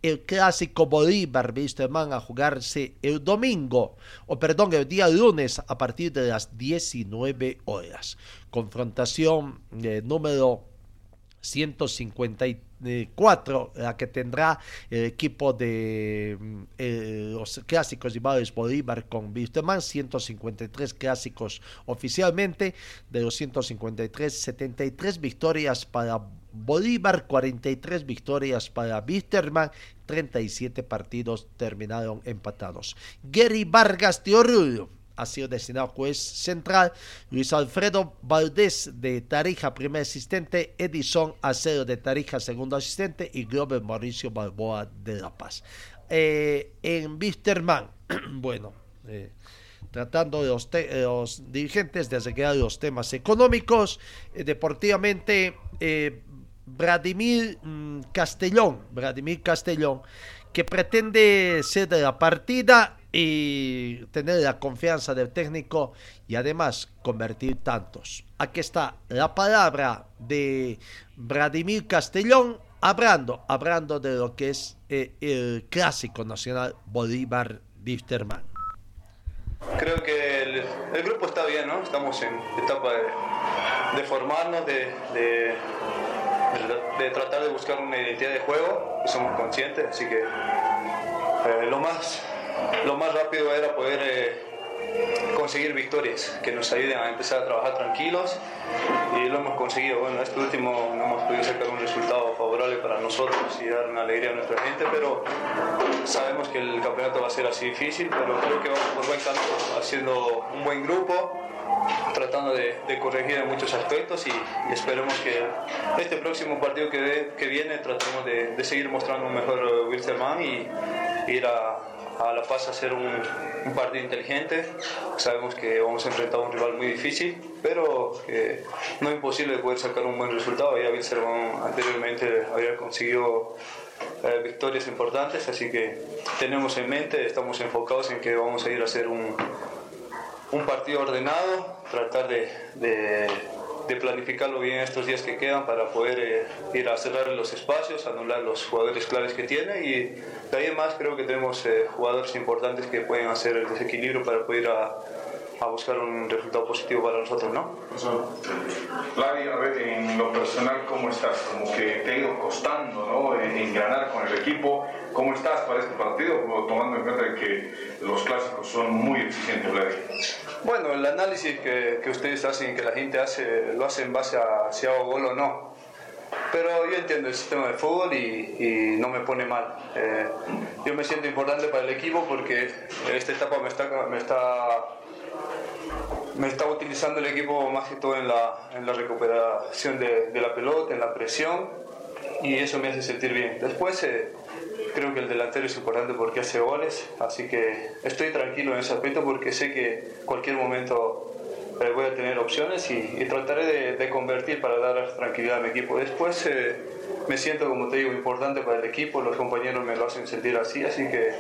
el clásico Bolívar Wisterman a jugarse el domingo, o perdón, el día lunes a partir de las 19 horas. Confrontación eh, número 154, la que tendrá el equipo de mm, eh, los clásicos rivales Bolívar con Wisterman, 153 clásicos oficialmente, de los 153, 73 victorias para Bolívar, 43 victorias para Wisterman, 37 partidos terminaron empatados. Gary Vargas de Oruro ha sido designado juez central, Luis Alfredo Valdés de Tarija, primer asistente, Edison Acero de Tarija, segundo asistente, y Glover Mauricio Balboa de La Paz. Eh, en Wisterman, bueno, eh, tratando de los, eh, los dirigentes de arreglar los temas económicos, deportivamente, Vladimir mm, Castellón, Vladimir Castellón, que pretende ser de la partida y tener la confianza del técnico y además convertir tantos. Aquí está la palabra de Vladimir Castellón hablando, hablando de lo que es eh, el clásico nacional Bolívar Wisterman. Creo que el, grupo está bien, ¿no? Estamos en etapa de, formarnos, de, de- tratar de buscar una identidad de juego, somos conscientes, así que eh, lo, más, lo más rápido era poder eh, conseguir victorias que nos ayuden a empezar a trabajar tranquilos y lo hemos conseguido. Bueno, este último no hemos podido sacar un resultado favorable para nosotros y dar una alegría a nuestra gente, pero sabemos que el campeonato va a ser así difícil, pero creo que vamos por buen camino, haciendo un buen grupo, tratando de, corregir en muchos aspectos y, y esperemos que este próximo partido que, viene tratemos de, seguir mostrando un mejor eh, Wilstermann y ir a, a La Paz a hacer un, partido inteligente. Sabemos que vamos a enfrentar a un rival muy difícil, pero no es imposible poder sacar un buen resultado. Ya Wilstermann anteriormente había conseguido eh, victorias importantes, así que tenemos en mente, estamos enfocados en que vamos a ir a hacer un, un partido ordenado, tratar de- de planificarlo bien estos días que quedan para poder eh, ir a cerrar los espacios, anular los jugadores claves que tiene y de ahí más creo que tenemos eh, jugadores importantes que pueden hacer el desequilibrio para poder ir a, a buscar un resultado positivo para nosotros, ¿no? Vladi, a ver, en lo personal, ¿cómo estás? Como que te ha ido costando, ¿no? En- Engranar con el equipo. ¿Cómo estás para este partido? Tomando en cuenta que los clásicos son muy exigentes, Vladi. Bueno, el análisis que, que ustedes hacen, que la gente hace, lo hace en base a si hago gol o no. Pero yo entiendo el sistema de fútbol y, y no me pone mal. Eh, yo me siento importante para el equipo porque esta etapa me está, me está, me está utilizando el equipo más que todo en la, en la recuperación de, de la pelota, en la presión y eso me hace sentir bien. Después eh, creo que el delantero es importante porque hace goles, así que estoy tranquilo en ese aspecto porque sé que cualquier momento eh, voy a tener opciones y, trataré de, convertir para dar tranquilidad a mi equipo. Después eh, me siento, como te digo, importante para el equipo, los compañeros me lo hacen sentir así, así que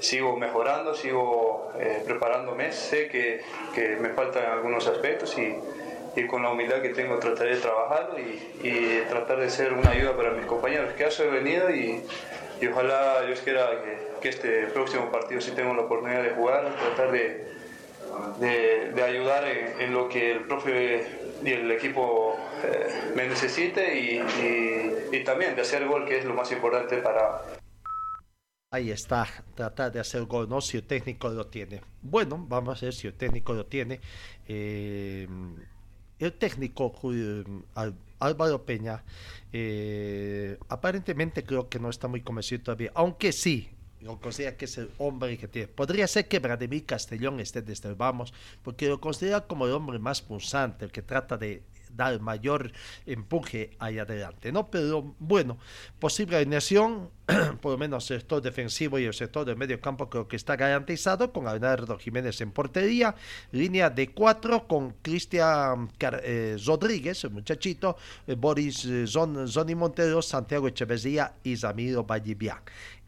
sigo mejorando, sigo eh, preparándome, sé que, que, me faltan algunos aspectos y, con la humildad que tengo trataré de trabajarlo y, y, tratar de ser una ayuda para mis compañeros, que he venido y, y ojalá Dios quiera que, que, este próximo partido si tengo la oportunidad de jugar, tratar de, de, ayudar en, en, lo que el profe y el equipo eh, me necesite y, y también de hacer gol, que es lo más importante para, Ahí está, tratar de hacer gol, ¿no? Si el técnico lo tiene. Bueno, vamos a ver si el técnico lo tiene. Eh, el técnico Álvaro Peña, eh, aparentemente creo que no está muy convencido todavía, aunque sí, lo considera que es el hombre que tiene. Podría ser que Vladimir Castellón esté desde el vamos, porque lo considera como el hombre más pulsante, el que trata de dar mayor empuje ahí adelante, ¿no? Pero bueno, posible alineación, por lo menos el sector defensivo y el sector del medio campo creo que está garantizado con Leonardo Jiménez en portería, línea de cuatro con Cristian eh, Rodríguez, el muchachito, eh, Boris eh, Zon, Zoni Montero, Santiago Echeverría y Zamiro Vallivian.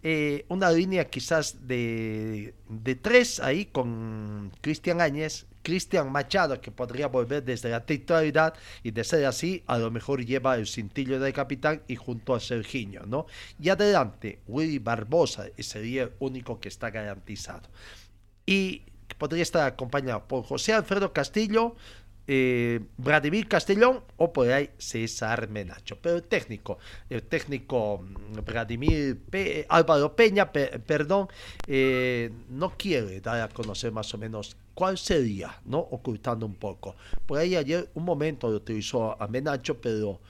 Eh, una línea quizás de, de tres ahí con Cristian Áñez, Cristian Machado, que podría volver desde la titularidad y de ser así, a lo mejor lleva el cintillo del capitán y junto a Sergiño, ¿no? Y adelante, Willy Barbosa, sería el único que está garantizado. Y podría estar acompañado por José Alfredo Castillo, eh, Vladimir Castellón o por ahí César Menacho. Pero el técnico, el técnico mm, Vladimir Pe Álvaro Peña, pe perdón, eh, no quiere dar a conocer más o menos cuál sería, ¿no? Ocultando un poco. Por ahí ayer un momento lo utilizó a Menacho, pero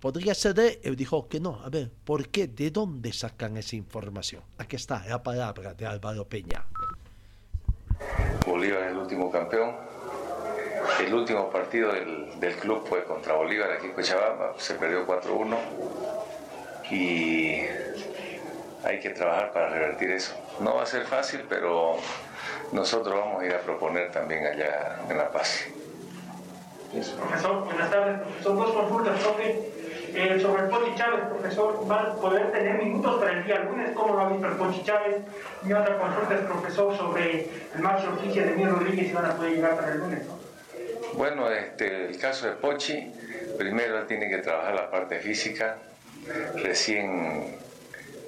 podría ser de él dijo que no. A ver, ¿por qué? ¿De dónde sacan esa información? Aquí está la palabra de Álvaro Peña. Bolívar es el último campeón el último partido del, del, club fue contra Bolívar aquí en Cochabamba, se perdió 4-1 y hay que trabajar para revertir eso. No va a ser fácil, pero nosotros vamos a ir a proponer también allá en La Paz. Profesor, buenas tardes. Son dos consultas, profe. Eh, sobre el Pochi Chávez, profesor, ¿va a poder tener minutos para el día lunes? ¿Cómo lo ha visto el Pochi Chávez? Y otra consulta es, profesor, sobre el Maxi Oficia de Miguel Rodríguez, si van a poder llegar para el lunes. ¿no? Bueno, este, el caso de Pochi, primero él tiene que trabajar la parte física. Recién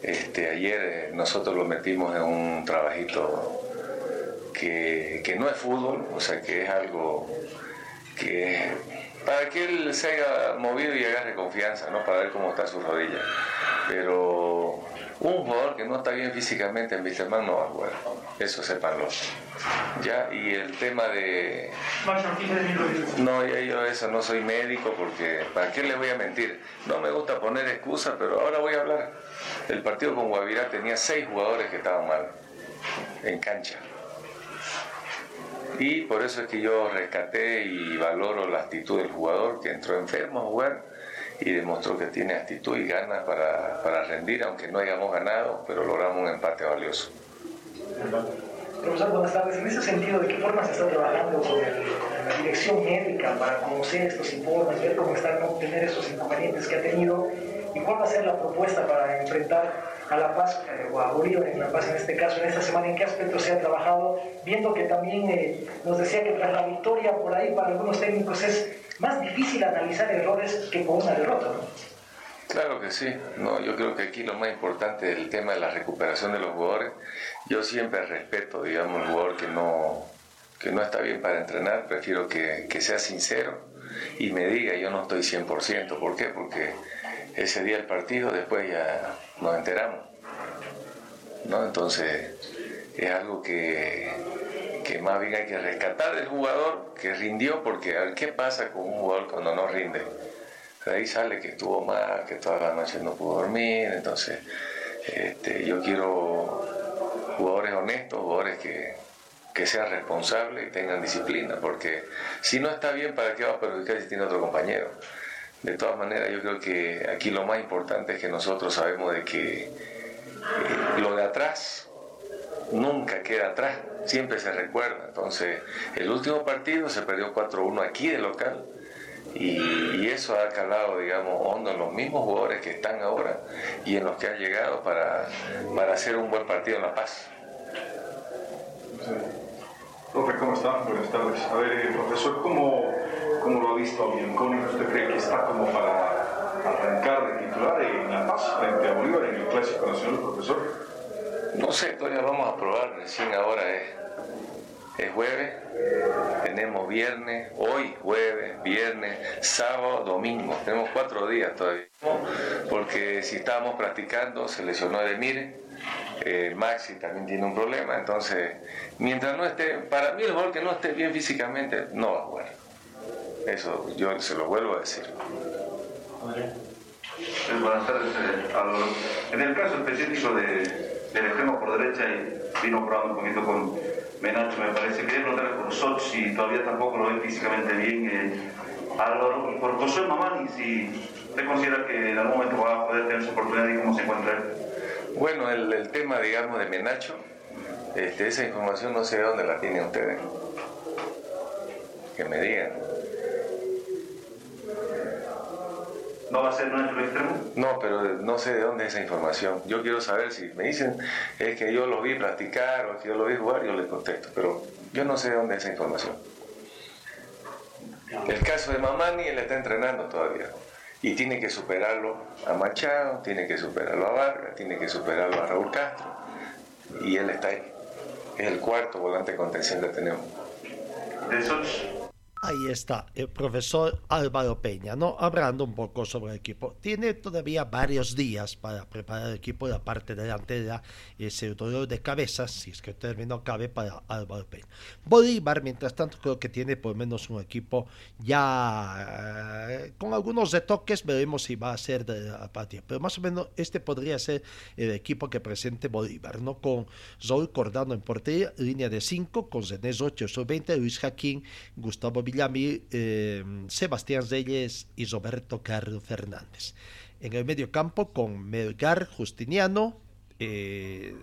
este, ayer eh, nosotros lo metimos en un trabajito que, no es fútbol, o sea que es algo que para que él se haya movido y agarre confianza, ¿no? Para ver cómo está su rodilla. Pero un jugador que no está bien físicamente en Wisterman no va a jugar. Eso sépanlo. Ya, y el tema de. No, yo eso no soy médico porque. ¿Para qué le voy a mentir? No me gusta poner excusas, pero ahora voy a hablar. El partido con Guavirá tenía seis jugadores que estaban mal en cancha. Y por eso es que yo rescaté y valoro la actitud del jugador que entró enfermo a jugar y demostró que tiene actitud y ganas para, para rendir, aunque no hayamos ganado, pero logramos un empate valioso. Profesor, buenas tardes. En ese sentido, ¿de qué forma se está trabajando con, la dirección médica para conocer estos informes, ver cómo están, obtener esos inconvenientes que ha tenido y cuál va a ser la propuesta para enfrentar a La Paz o a Bolívar en La Paz en este caso, en esta semana, en qué aspecto se ha trabajado, viendo que también eh, nos decía que tras la victoria por ahí para algunos técnicos es más difícil analizar errores que con una derrota. ¿no? Claro que sí, no, yo creo que aquí lo más importante es el tema de la recuperación de los jugadores. Yo siempre respeto, digamos, el jugador que no, que no está bien para entrenar, prefiero que, que sea sincero y me diga, yo no estoy 100%. ¿Por qué? Porque ese día el partido, después ya nos enteramos. ¿no? Entonces, es algo que, que más bien hay que rescatar del jugador que rindió, porque a ver qué pasa con un jugador cuando no rinde. De ahí sale que estuvo mal, que toda la noche no pudo dormir, entonces este, yo quiero jugadores honestos, jugadores que, que sean responsables y tengan disciplina, porque si no está bien, ¿para qué va a perjudicar si tiene otro compañero? De todas maneras, yo creo que aquí lo más importante es que nosotros sabemos de que eh, lo de atrás nunca queda atrás, siempre se recuerda. Entonces, el último partido se perdió 4-1 aquí de local y, eso ha calado, digamos, hondo en los mismos jugadores que están ahora y en los que han llegado para, para hacer un buen partido en La Paz. ¿cómo está? Buenas tardes. A ver, eh, profesor, ¿cómo, ¿cómo, lo ha visto a Bianconi? ¿Usted cree que está como para arrancar de titular en La Paz frente a Bolívar en el Clásico Nacional, profesor? No sé, todavía vamos a probar, recién ahora es, es jueves, tenemos viernes, hoy jueves, viernes, sábado, domingo, tenemos cuatro días todavía, porque si estábamos practicando se lesionó Edemir, el Maxi también tiene un problema, entonces mientras no esté, para mí el jugador que no esté bien físicamente no va a jugar. Eso yo se lo vuelvo a decir. Buenas tardes, eh, En el caso específico de, del extremo por derecha y vino probando un poquito con Menacho, me parece. Quería preguntarle por Soch si todavía tampoco lo ve físicamente bien. Eh, Álvaro, y por José Mamani, si usted considera que en algún momento va a poder tener su oportunidad y cómo se encuentra él. Bueno, el, el tema, digamos, de Menacho, este, esa información no sé de dónde la tienen ustedes. Que me digan. ¿No va a ser nuestro extremo? No, pero no sé de dónde es esa información. Yo quiero saber si me dicen es que yo lo vi practicar o que yo lo vi jugar, yo les contesto, pero yo no sé de dónde es esa información. El caso de Mamani, él está entrenando todavía y tiene que superarlo a Machado, tiene que superarlo a Vargas, tiene que superarlo a Raúl Castro y él está ahí. Es el cuarto volante de contención que tenemos. Ahí está el profesor Álvaro Peña, ¿no? Hablando un poco sobre el equipo. Tiene todavía varios días para preparar el equipo la parte delantera. Ese dolor de cabeza, si es que el término cabe, para Álvaro Peña. Bolívar, mientras tanto, creo que tiene por lo menos un equipo ya eh, con algunos retoques. Veremos si va a ser de la partida. Pero más o menos este podría ser el equipo que presente Bolívar, ¿no? Con Zol Cordano en portería, línea de 5, con Zenés 8, sub 20, Luis Jaquín, Gustavo Eh, Sebastián Reyes y Roberto Carlos Fernández. En el medio campo con Melgar Justiniano, eh,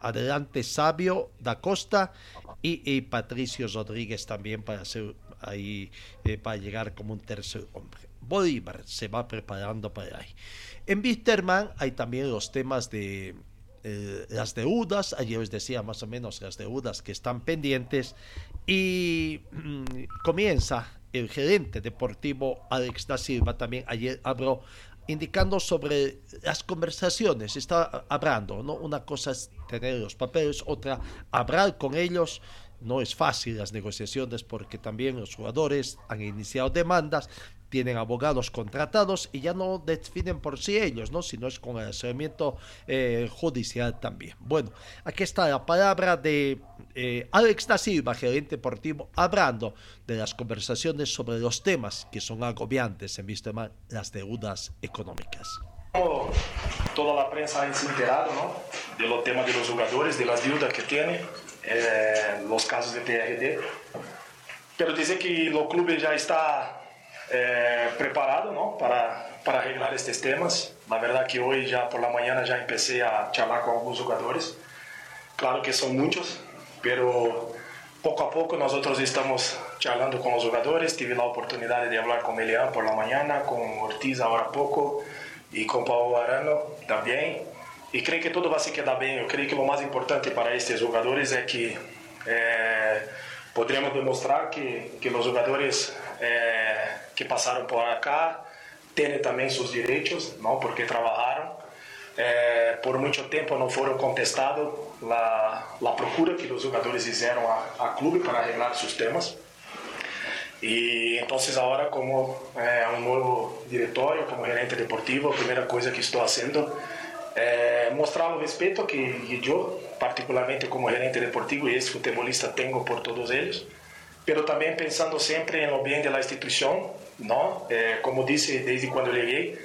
adelante Sabio da Costa y, Patricio Rodríguez también para hacer ahí eh, para llegar como un tercer hombre. Bolívar se va preparando para ahí. En Wisterman hay también los temas de las deudas, ayer os decía más o menos las deudas que están pendientes y mm, comienza el gerente deportivo Alex da Silva también ayer habló indicando sobre las conversaciones, está hablando, ¿no? Una cosa es tener los papeles, otra hablar con ellos. No es fácil las negociaciones porque también los jugadores han iniciado demandas, tienen abogados contratados y ya no definen por sí ellos, ¿no? sino es con el asesoramiento eh, judicial también. Bueno, aquí está la palabra de eh, Alex da Silva, gerente deportivo, hablando de las conversaciones sobre los temas que son agobiantes en vista de las deudas económicas. Toda la prensa ha enterado ¿no? de los temas de los jugadores, de las deudas que tienen, eh, los casos de PRD. Pero dizer que o clube já está eh, preparado ¿no? para, para arreglar estes temas. Na verdade que hoje já por la mañana já empecé a charlar com alguns jogadores. Claro que são muitos, pero pouco a pouco nós outros estamos charlando com os jogadores. Tive a oportunidade de falar com Elian por la mañana, com Ortiz agora há pouco e com Paulo Arano também. E creio que tudo vai se quedar bem. Eu creio que o mais importante para estes jogadores é que poderemos demonstrar que, que os jogadores é, que passaram por acá têm também seus direitos, não? porque trabalharam. É, por muito tempo não foram contestados a, a procura que os jogadores fizeram a, a clube para arreglar seus temas. E então agora como é, um novo diretório, como gerente deportivo, a primeira coisa que estou fazendo é mostrar o respeito que eu, particularmente como gerente deportivo e ex-futebolista, tenho por todos eles, pero também pensando sempre no bem da instituição, não? Como disse desde quando cheguei,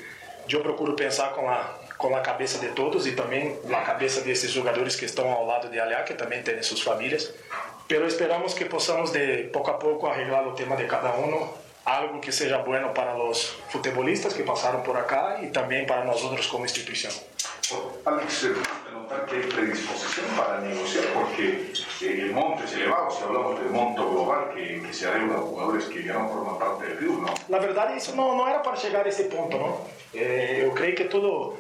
eu procuro pensar com a com a cabeça de todos e também a cabeça desses jogadores que estão ao lado de Aliá, que também têm suas famílias. Pero esperamos que possamos de pouco a pouco arreglar o tema de cada um, algo que seja bueno para os futebolistas que passaram por acá e também para nós outros como instituição. Alex, notar que hay predisposición para negociar porque eh, el monto es elevado, si hablamos del monto global que, que se adeuda a jugadores que ya no forman parte del club, ¿no? Na verdade, isso não, não era para chegar a esse ponto, não. É, eu creio que tudo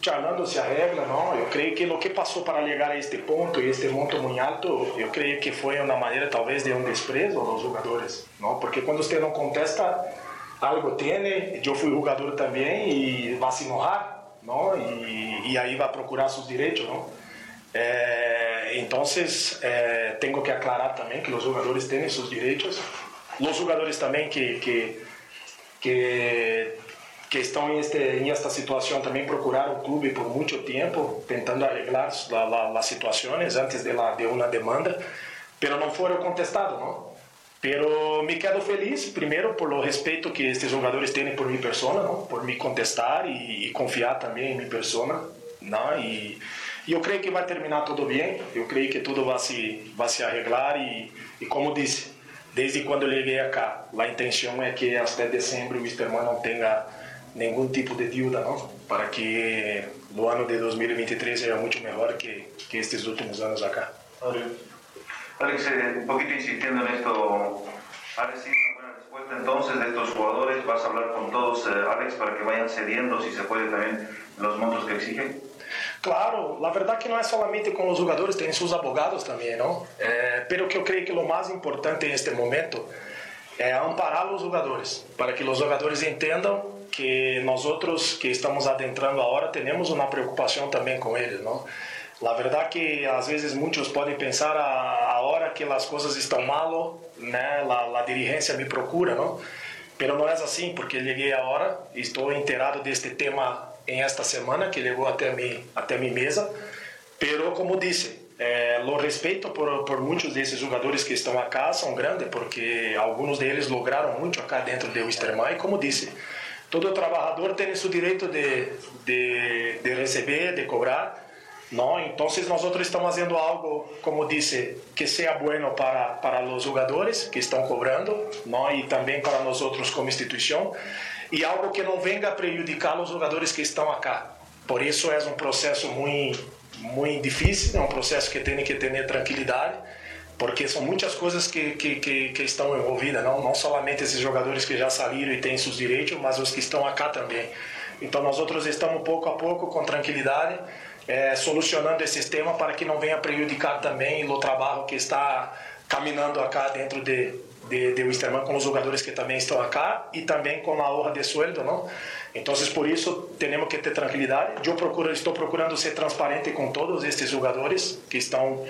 charlando se arregla, não. Eu creio que o que passou para chegar a este ponto e este monto muito alto, eu creio que foi uma maneira talvez de um desprezo aos jogadores, não? Porque quando você não contesta algo tem, eu fui jogador também e vai se enojar, não? E, e aí vai procurar seus direitos, não? É, então, é, tenho que aclarar também que os jogadores têm seus direitos. Os jogadores também que, que, que, estão em, este, em esta situação também procuraram o clube por muito tempo, tentando arreglar as situações antes de, la, de uma demanda, mas não foram contestados, não? Pero me quedo feliz, primeiro, por o respeito que estes jogadores têm por minha persona, não? por me contestar e, e confiar também em minha persona. Não? E, eu creio que vai terminar tudo bem, eu creio que tudo vai se, vai se arreglar. E, e como disse, desde quando eu cheguei cá, a intenção é que até dezembro o Wisterman não tenha nenhum tipo de dívida, não? para que o ano de 2023 seja muito melhor que, que estes últimos anos acá. Alex, eh, un poquito insistiendo en esto, ¿ha recibido una buena respuesta entonces de estos jugadores? ¿Vas a hablar con todos, eh, Alex, para que vayan cediendo, si se puede, también los montos que exigen? Claro, la verdad que no es solamente con los jugadores, tienen sus abogados también, ¿no? Eh, pero que yo creo que lo más importante en este momento es amparar a los jugadores, para que los jugadores entiendan que nosotros que estamos adentrando ahora tenemos una preocupación también con ellos, ¿no? La verdad que às vezes muitos podem pensar a, a hora que as coisas estão mal, né, a, a dirigência me procura, não? Pero não é assim, porque cheguei a hora, estou inteirado deste tema em esta semana que chegou até mim até minha mesa. Pero como disse, é, o respeito por, por muitos desses jogadores que estão acá são grande, porque alguns deles lograram muito acá dentro do Wisterman. E como disse, todo trabalhador tem o direito de, de, de receber, de cobrar. ¿No? Entonces nosotros estamos haciendo algo, como dice, que sea bueno para, para los jugadores que están cobrando, ¿no? Y también para nosotros como institución, y algo que no venga a prejudicar a los jugadores que están acá. Por eso es un proceso muy, muy difícil, es un proceso que tiene que tener tranquilidad, porque são muitas coisas que, que, que, que, estão envolvidas, não, não somente esses jogadores que já saíram e têm seus direitos, mas os que estão acá também. Então nós outros estamos pouco a pouco com tranquilidade é, solucionando esse sistema para que não venha prejudicar também o trabalho que está caminhando acá dentro de, de, de Wisterman com os jogadores que também estão acá e também com a honra de sueldo, não? Então, por isso, temos que ter tranquilidade. Eu procuro, estou procurando ser transparente com todos estes jogadores que estão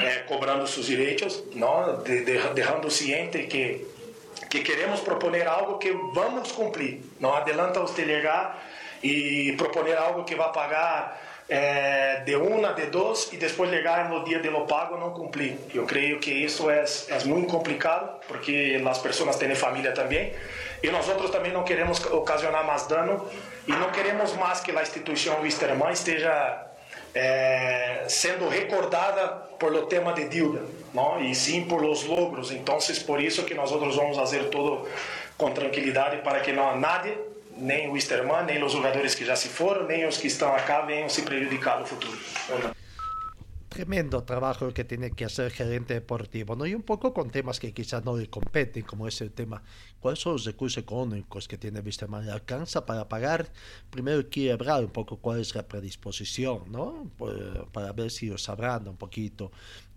é, cobrando seus direitos, não? De, de, deixando ciente que que queremos proponer algo que vamos cumprir. Não adianta você chegar e proponer algo que vai pagar é, de uma, de dos e depois chegar no dia de lo pago não cumprir. Eu creio que isso é, é muito complicado porque as pessoas têm família também e nós outros também não queremos ocasionar mais dano e não queremos mais que a instituição Wisterman esteja é, sendo recordada por tema de dívida, não? e sim por os logros. Então, por isso que nós vamos fazer tudo com tranquilidade para que não nadie nem o Wisterman, nem os jogadores que já se foram, nem os que estão acá venham se prejudicar no futuro. Tremendo trabajo que tiene que hacer el gerente deportivo, ¿no? Y un poco con temas que quizás no le competen, como es el tema, ¿cuáles son los recursos económicos que tiene Wisterman? ¿Le alcanza para pagar? Primero hablar un poco cuál es la predisposición, ¿no? para ver si os sabrán un poquito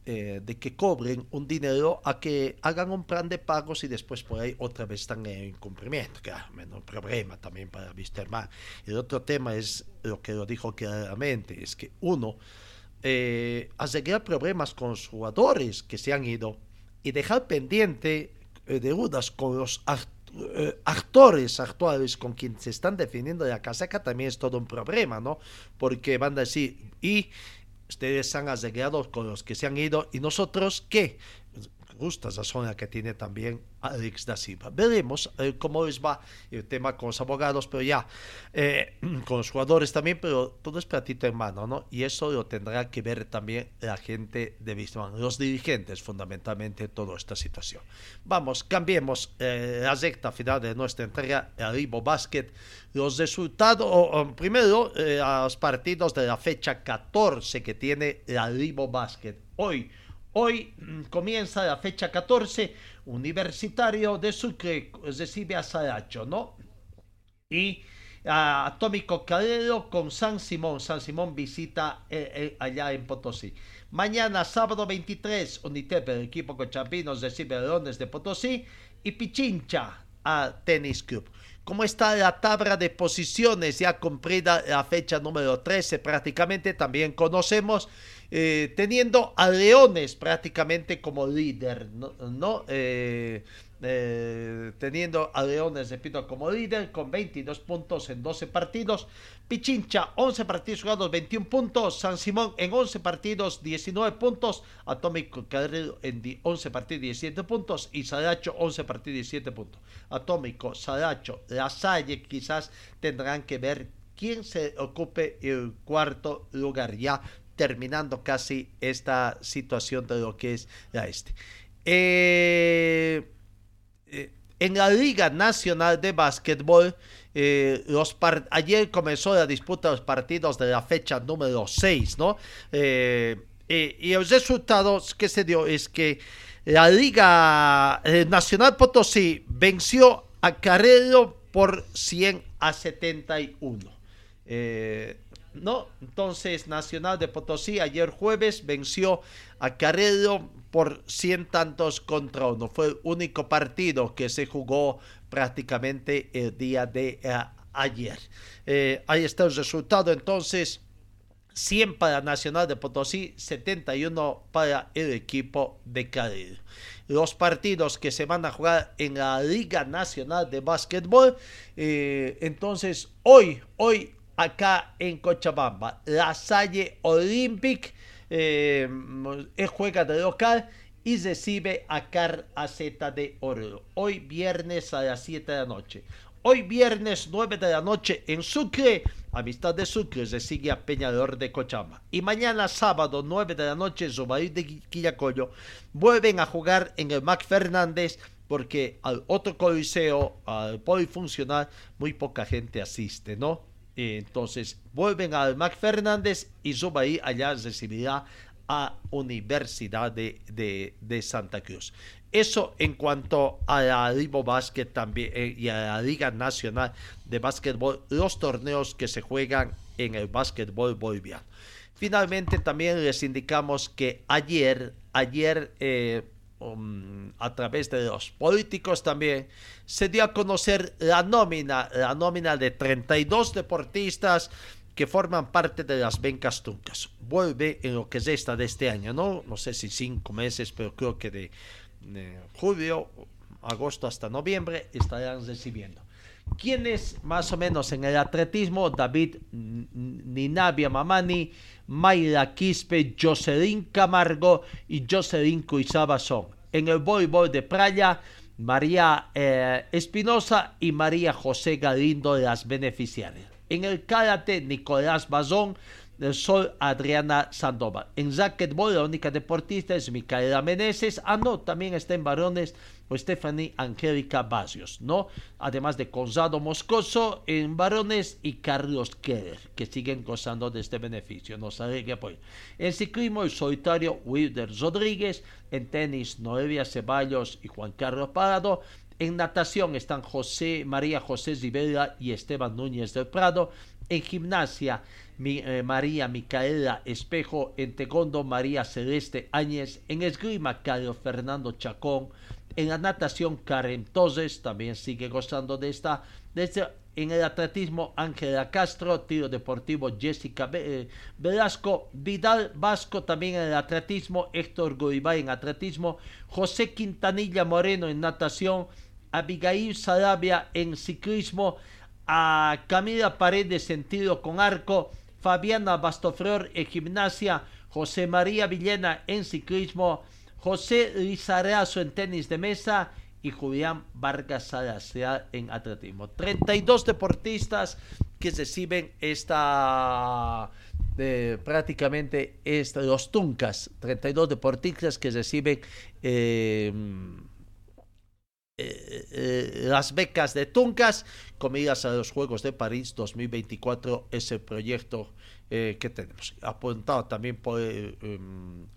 eh, de que cobren un dinero a que hagan un plan de pagos y después por ahí otra vez están en incumplimiento. Claro, menos problema también para Wisterman. El otro tema es lo que lo dijo claramente, es que uno, eh, arreglar problemas con los jugadores que se han ido y dejar pendiente eh, deudas con los eh, actores actuales con quienes se están definiendo la casaca también es todo un problema, ¿no? Porque van a decir, y ustedes han arreglado con los que se han ido y nosotros qué justa esa zona que tiene también Alex da Silva. Veremos eh, cómo les va el tema con los abogados, pero ya, eh, con los jugadores también, pero todo es platito en mano, ¿no? Y eso lo tendrá que ver también la gente de Bismarck, los dirigentes fundamentalmente toda esta situación. Vamos, cambiemos eh, la recta final de nuestra entrega, el Ibo Basket, los resultados, primero los partidos de la fecha 14 que tiene el Ibo Basket. Hoy, Hoy mm, comienza la fecha 14, Universitario de Sucre recibe a Saracho, ¿no? Y a Atómico Calero con San Simón. San Simón visita eh, eh, allá en Potosí. Mañana, sábado 23, Unitep, el equipo Champinos recibe a Leones de Potosí. Y Pichincha a Tennis Club. ¿Cómo está la tabla de posiciones ya cumplida la fecha número 13? Prácticamente también conocemos eh, teniendo a Leones prácticamente como líder, ¿no? Eh, eh, teniendo a Leones, repito, como líder con 22 puntos en 12 partidos. Pichincha, 11 partidos jugados, 21 puntos. San Simón en 11 partidos, 19 puntos. Atómico Carrero en 11 partidos, 17 puntos. Y Saracho, 11 partidos, 17 puntos. Atómico, Saracho, La Salle quizás tendrán que ver quién se ocupe el cuarto lugar ya terminando casi esta situación de lo que es la este. Eh, eh, en la Liga Nacional de Básquetbol, eh, los ayer comenzó la disputa de los partidos de la fecha número 6, ¿no? y los resultados que se dio es que la Liga Nacional Potosí venció a Carrero por 100 a 71. ¿No? Entonces, Nacional de Potosí ayer jueves venció a Carrero por 100 tantos contra uno. Fue el único partido que se jugó prácticamente el día de eh, ayer. Eh, ahí está el resultado entonces. 100 para Nacional de Potosí, 71 para el equipo de Carrero. Los partidos que se van a jugar en la Liga Nacional de Básquetbol. Eh, entonces, hoy, hoy acá en Cochabamba. La Salle Olympic eh, juega de local y recibe a Car AZ de Oro. Hoy viernes a las 7 de la noche. Hoy viernes 9 de la noche en Sucre, Amistad de Sucre se sigue a Peñador de Cochabamba. Y mañana sábado 9 de la noche, Zubair de Quillacollo vuelven a jugar en el Mac Fernández porque al otro coliseo, al polifuncional, muy poca gente asiste, ¿no? Entonces vuelven al Mac Fernández y Zubaí allá recibirá a Universidad de, de, Santa Cruz. Eso en cuanto a la Libo Básquet también eh, y a la Liga Nacional de Básquetbol, los torneos que se juegan en el básquetbol boliviano. Finalmente también les indicamos que ayer, ayer eh, a través de los políticos también, se dio a conocer la nómina, la nómina de 32 deportistas que forman parte de las Bencas Tuncas. Vuelve en lo que es esta de este año, ¿no? No sé si cinco meses, pero creo que de, julio, agosto hasta noviembre estarán recibiendo. ¿Quiénes más o menos en el atletismo? David Ninavia Mamani, Mayra Quispe, Jocelyn Camargo y Jocelyn Cuizaba son. En el voleibol de playa, María eh, Espinosa y María José Galindo las beneficiarias. En el karate, Nicolás Bazón, del Sol Adriana Sandoval. En racquetball, la única deportista es Micaela Meneses. Ah, no, también está en varones o Stephanie Angélica Basios, ¿no? Además de Gonzalo Moscoso en varones y Carlos Keller, que siguen gozando de este beneficio. Nos alegra apoyo. En ciclismo, el solitario Wilder Rodríguez. En tenis, Noelia Ceballos y Juan Carlos Parado. En natación están José, María José Rivera y Esteban Núñez del Prado. En gimnasia, eh, María Micaela Espejo, en taekwondo María Celeste Áñez, en esgrima Carlos Fernando Chacón, en la natación Karen Toses también sigue gozando de esta, desde en el atletismo Ángela Castro, tiro deportivo Jessica eh, Velasco, Vidal Vasco también en el atletismo, Héctor Goibay en atletismo, José Quintanilla Moreno en natación, Abigail Sarabia en ciclismo, a Camila Paredes en tiro con arco, Fabiana Bastoflor en gimnasia, José María Villena en ciclismo, José Lizarazo en tenis de mesa y Julián Vargas Salazar en atletismo. 32 deportistas que reciben esta eh, prácticamente esta, los Tuncas, 32 deportistas que reciben eh, eh, las becas de Tuncas, comidas a los Juegos de París 2024 es el proyecto eh, que tenemos. Apuntado también por, em,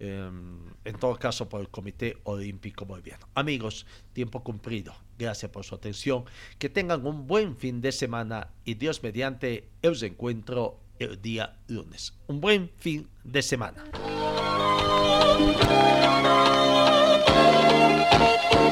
em, en todo caso, por el Comité Olímpico Boliviano. Amigos, tiempo cumplido. Gracias por su atención. Que tengan un buen fin de semana y Dios mediante, os encuentro el día lunes. Un buen fin de semana.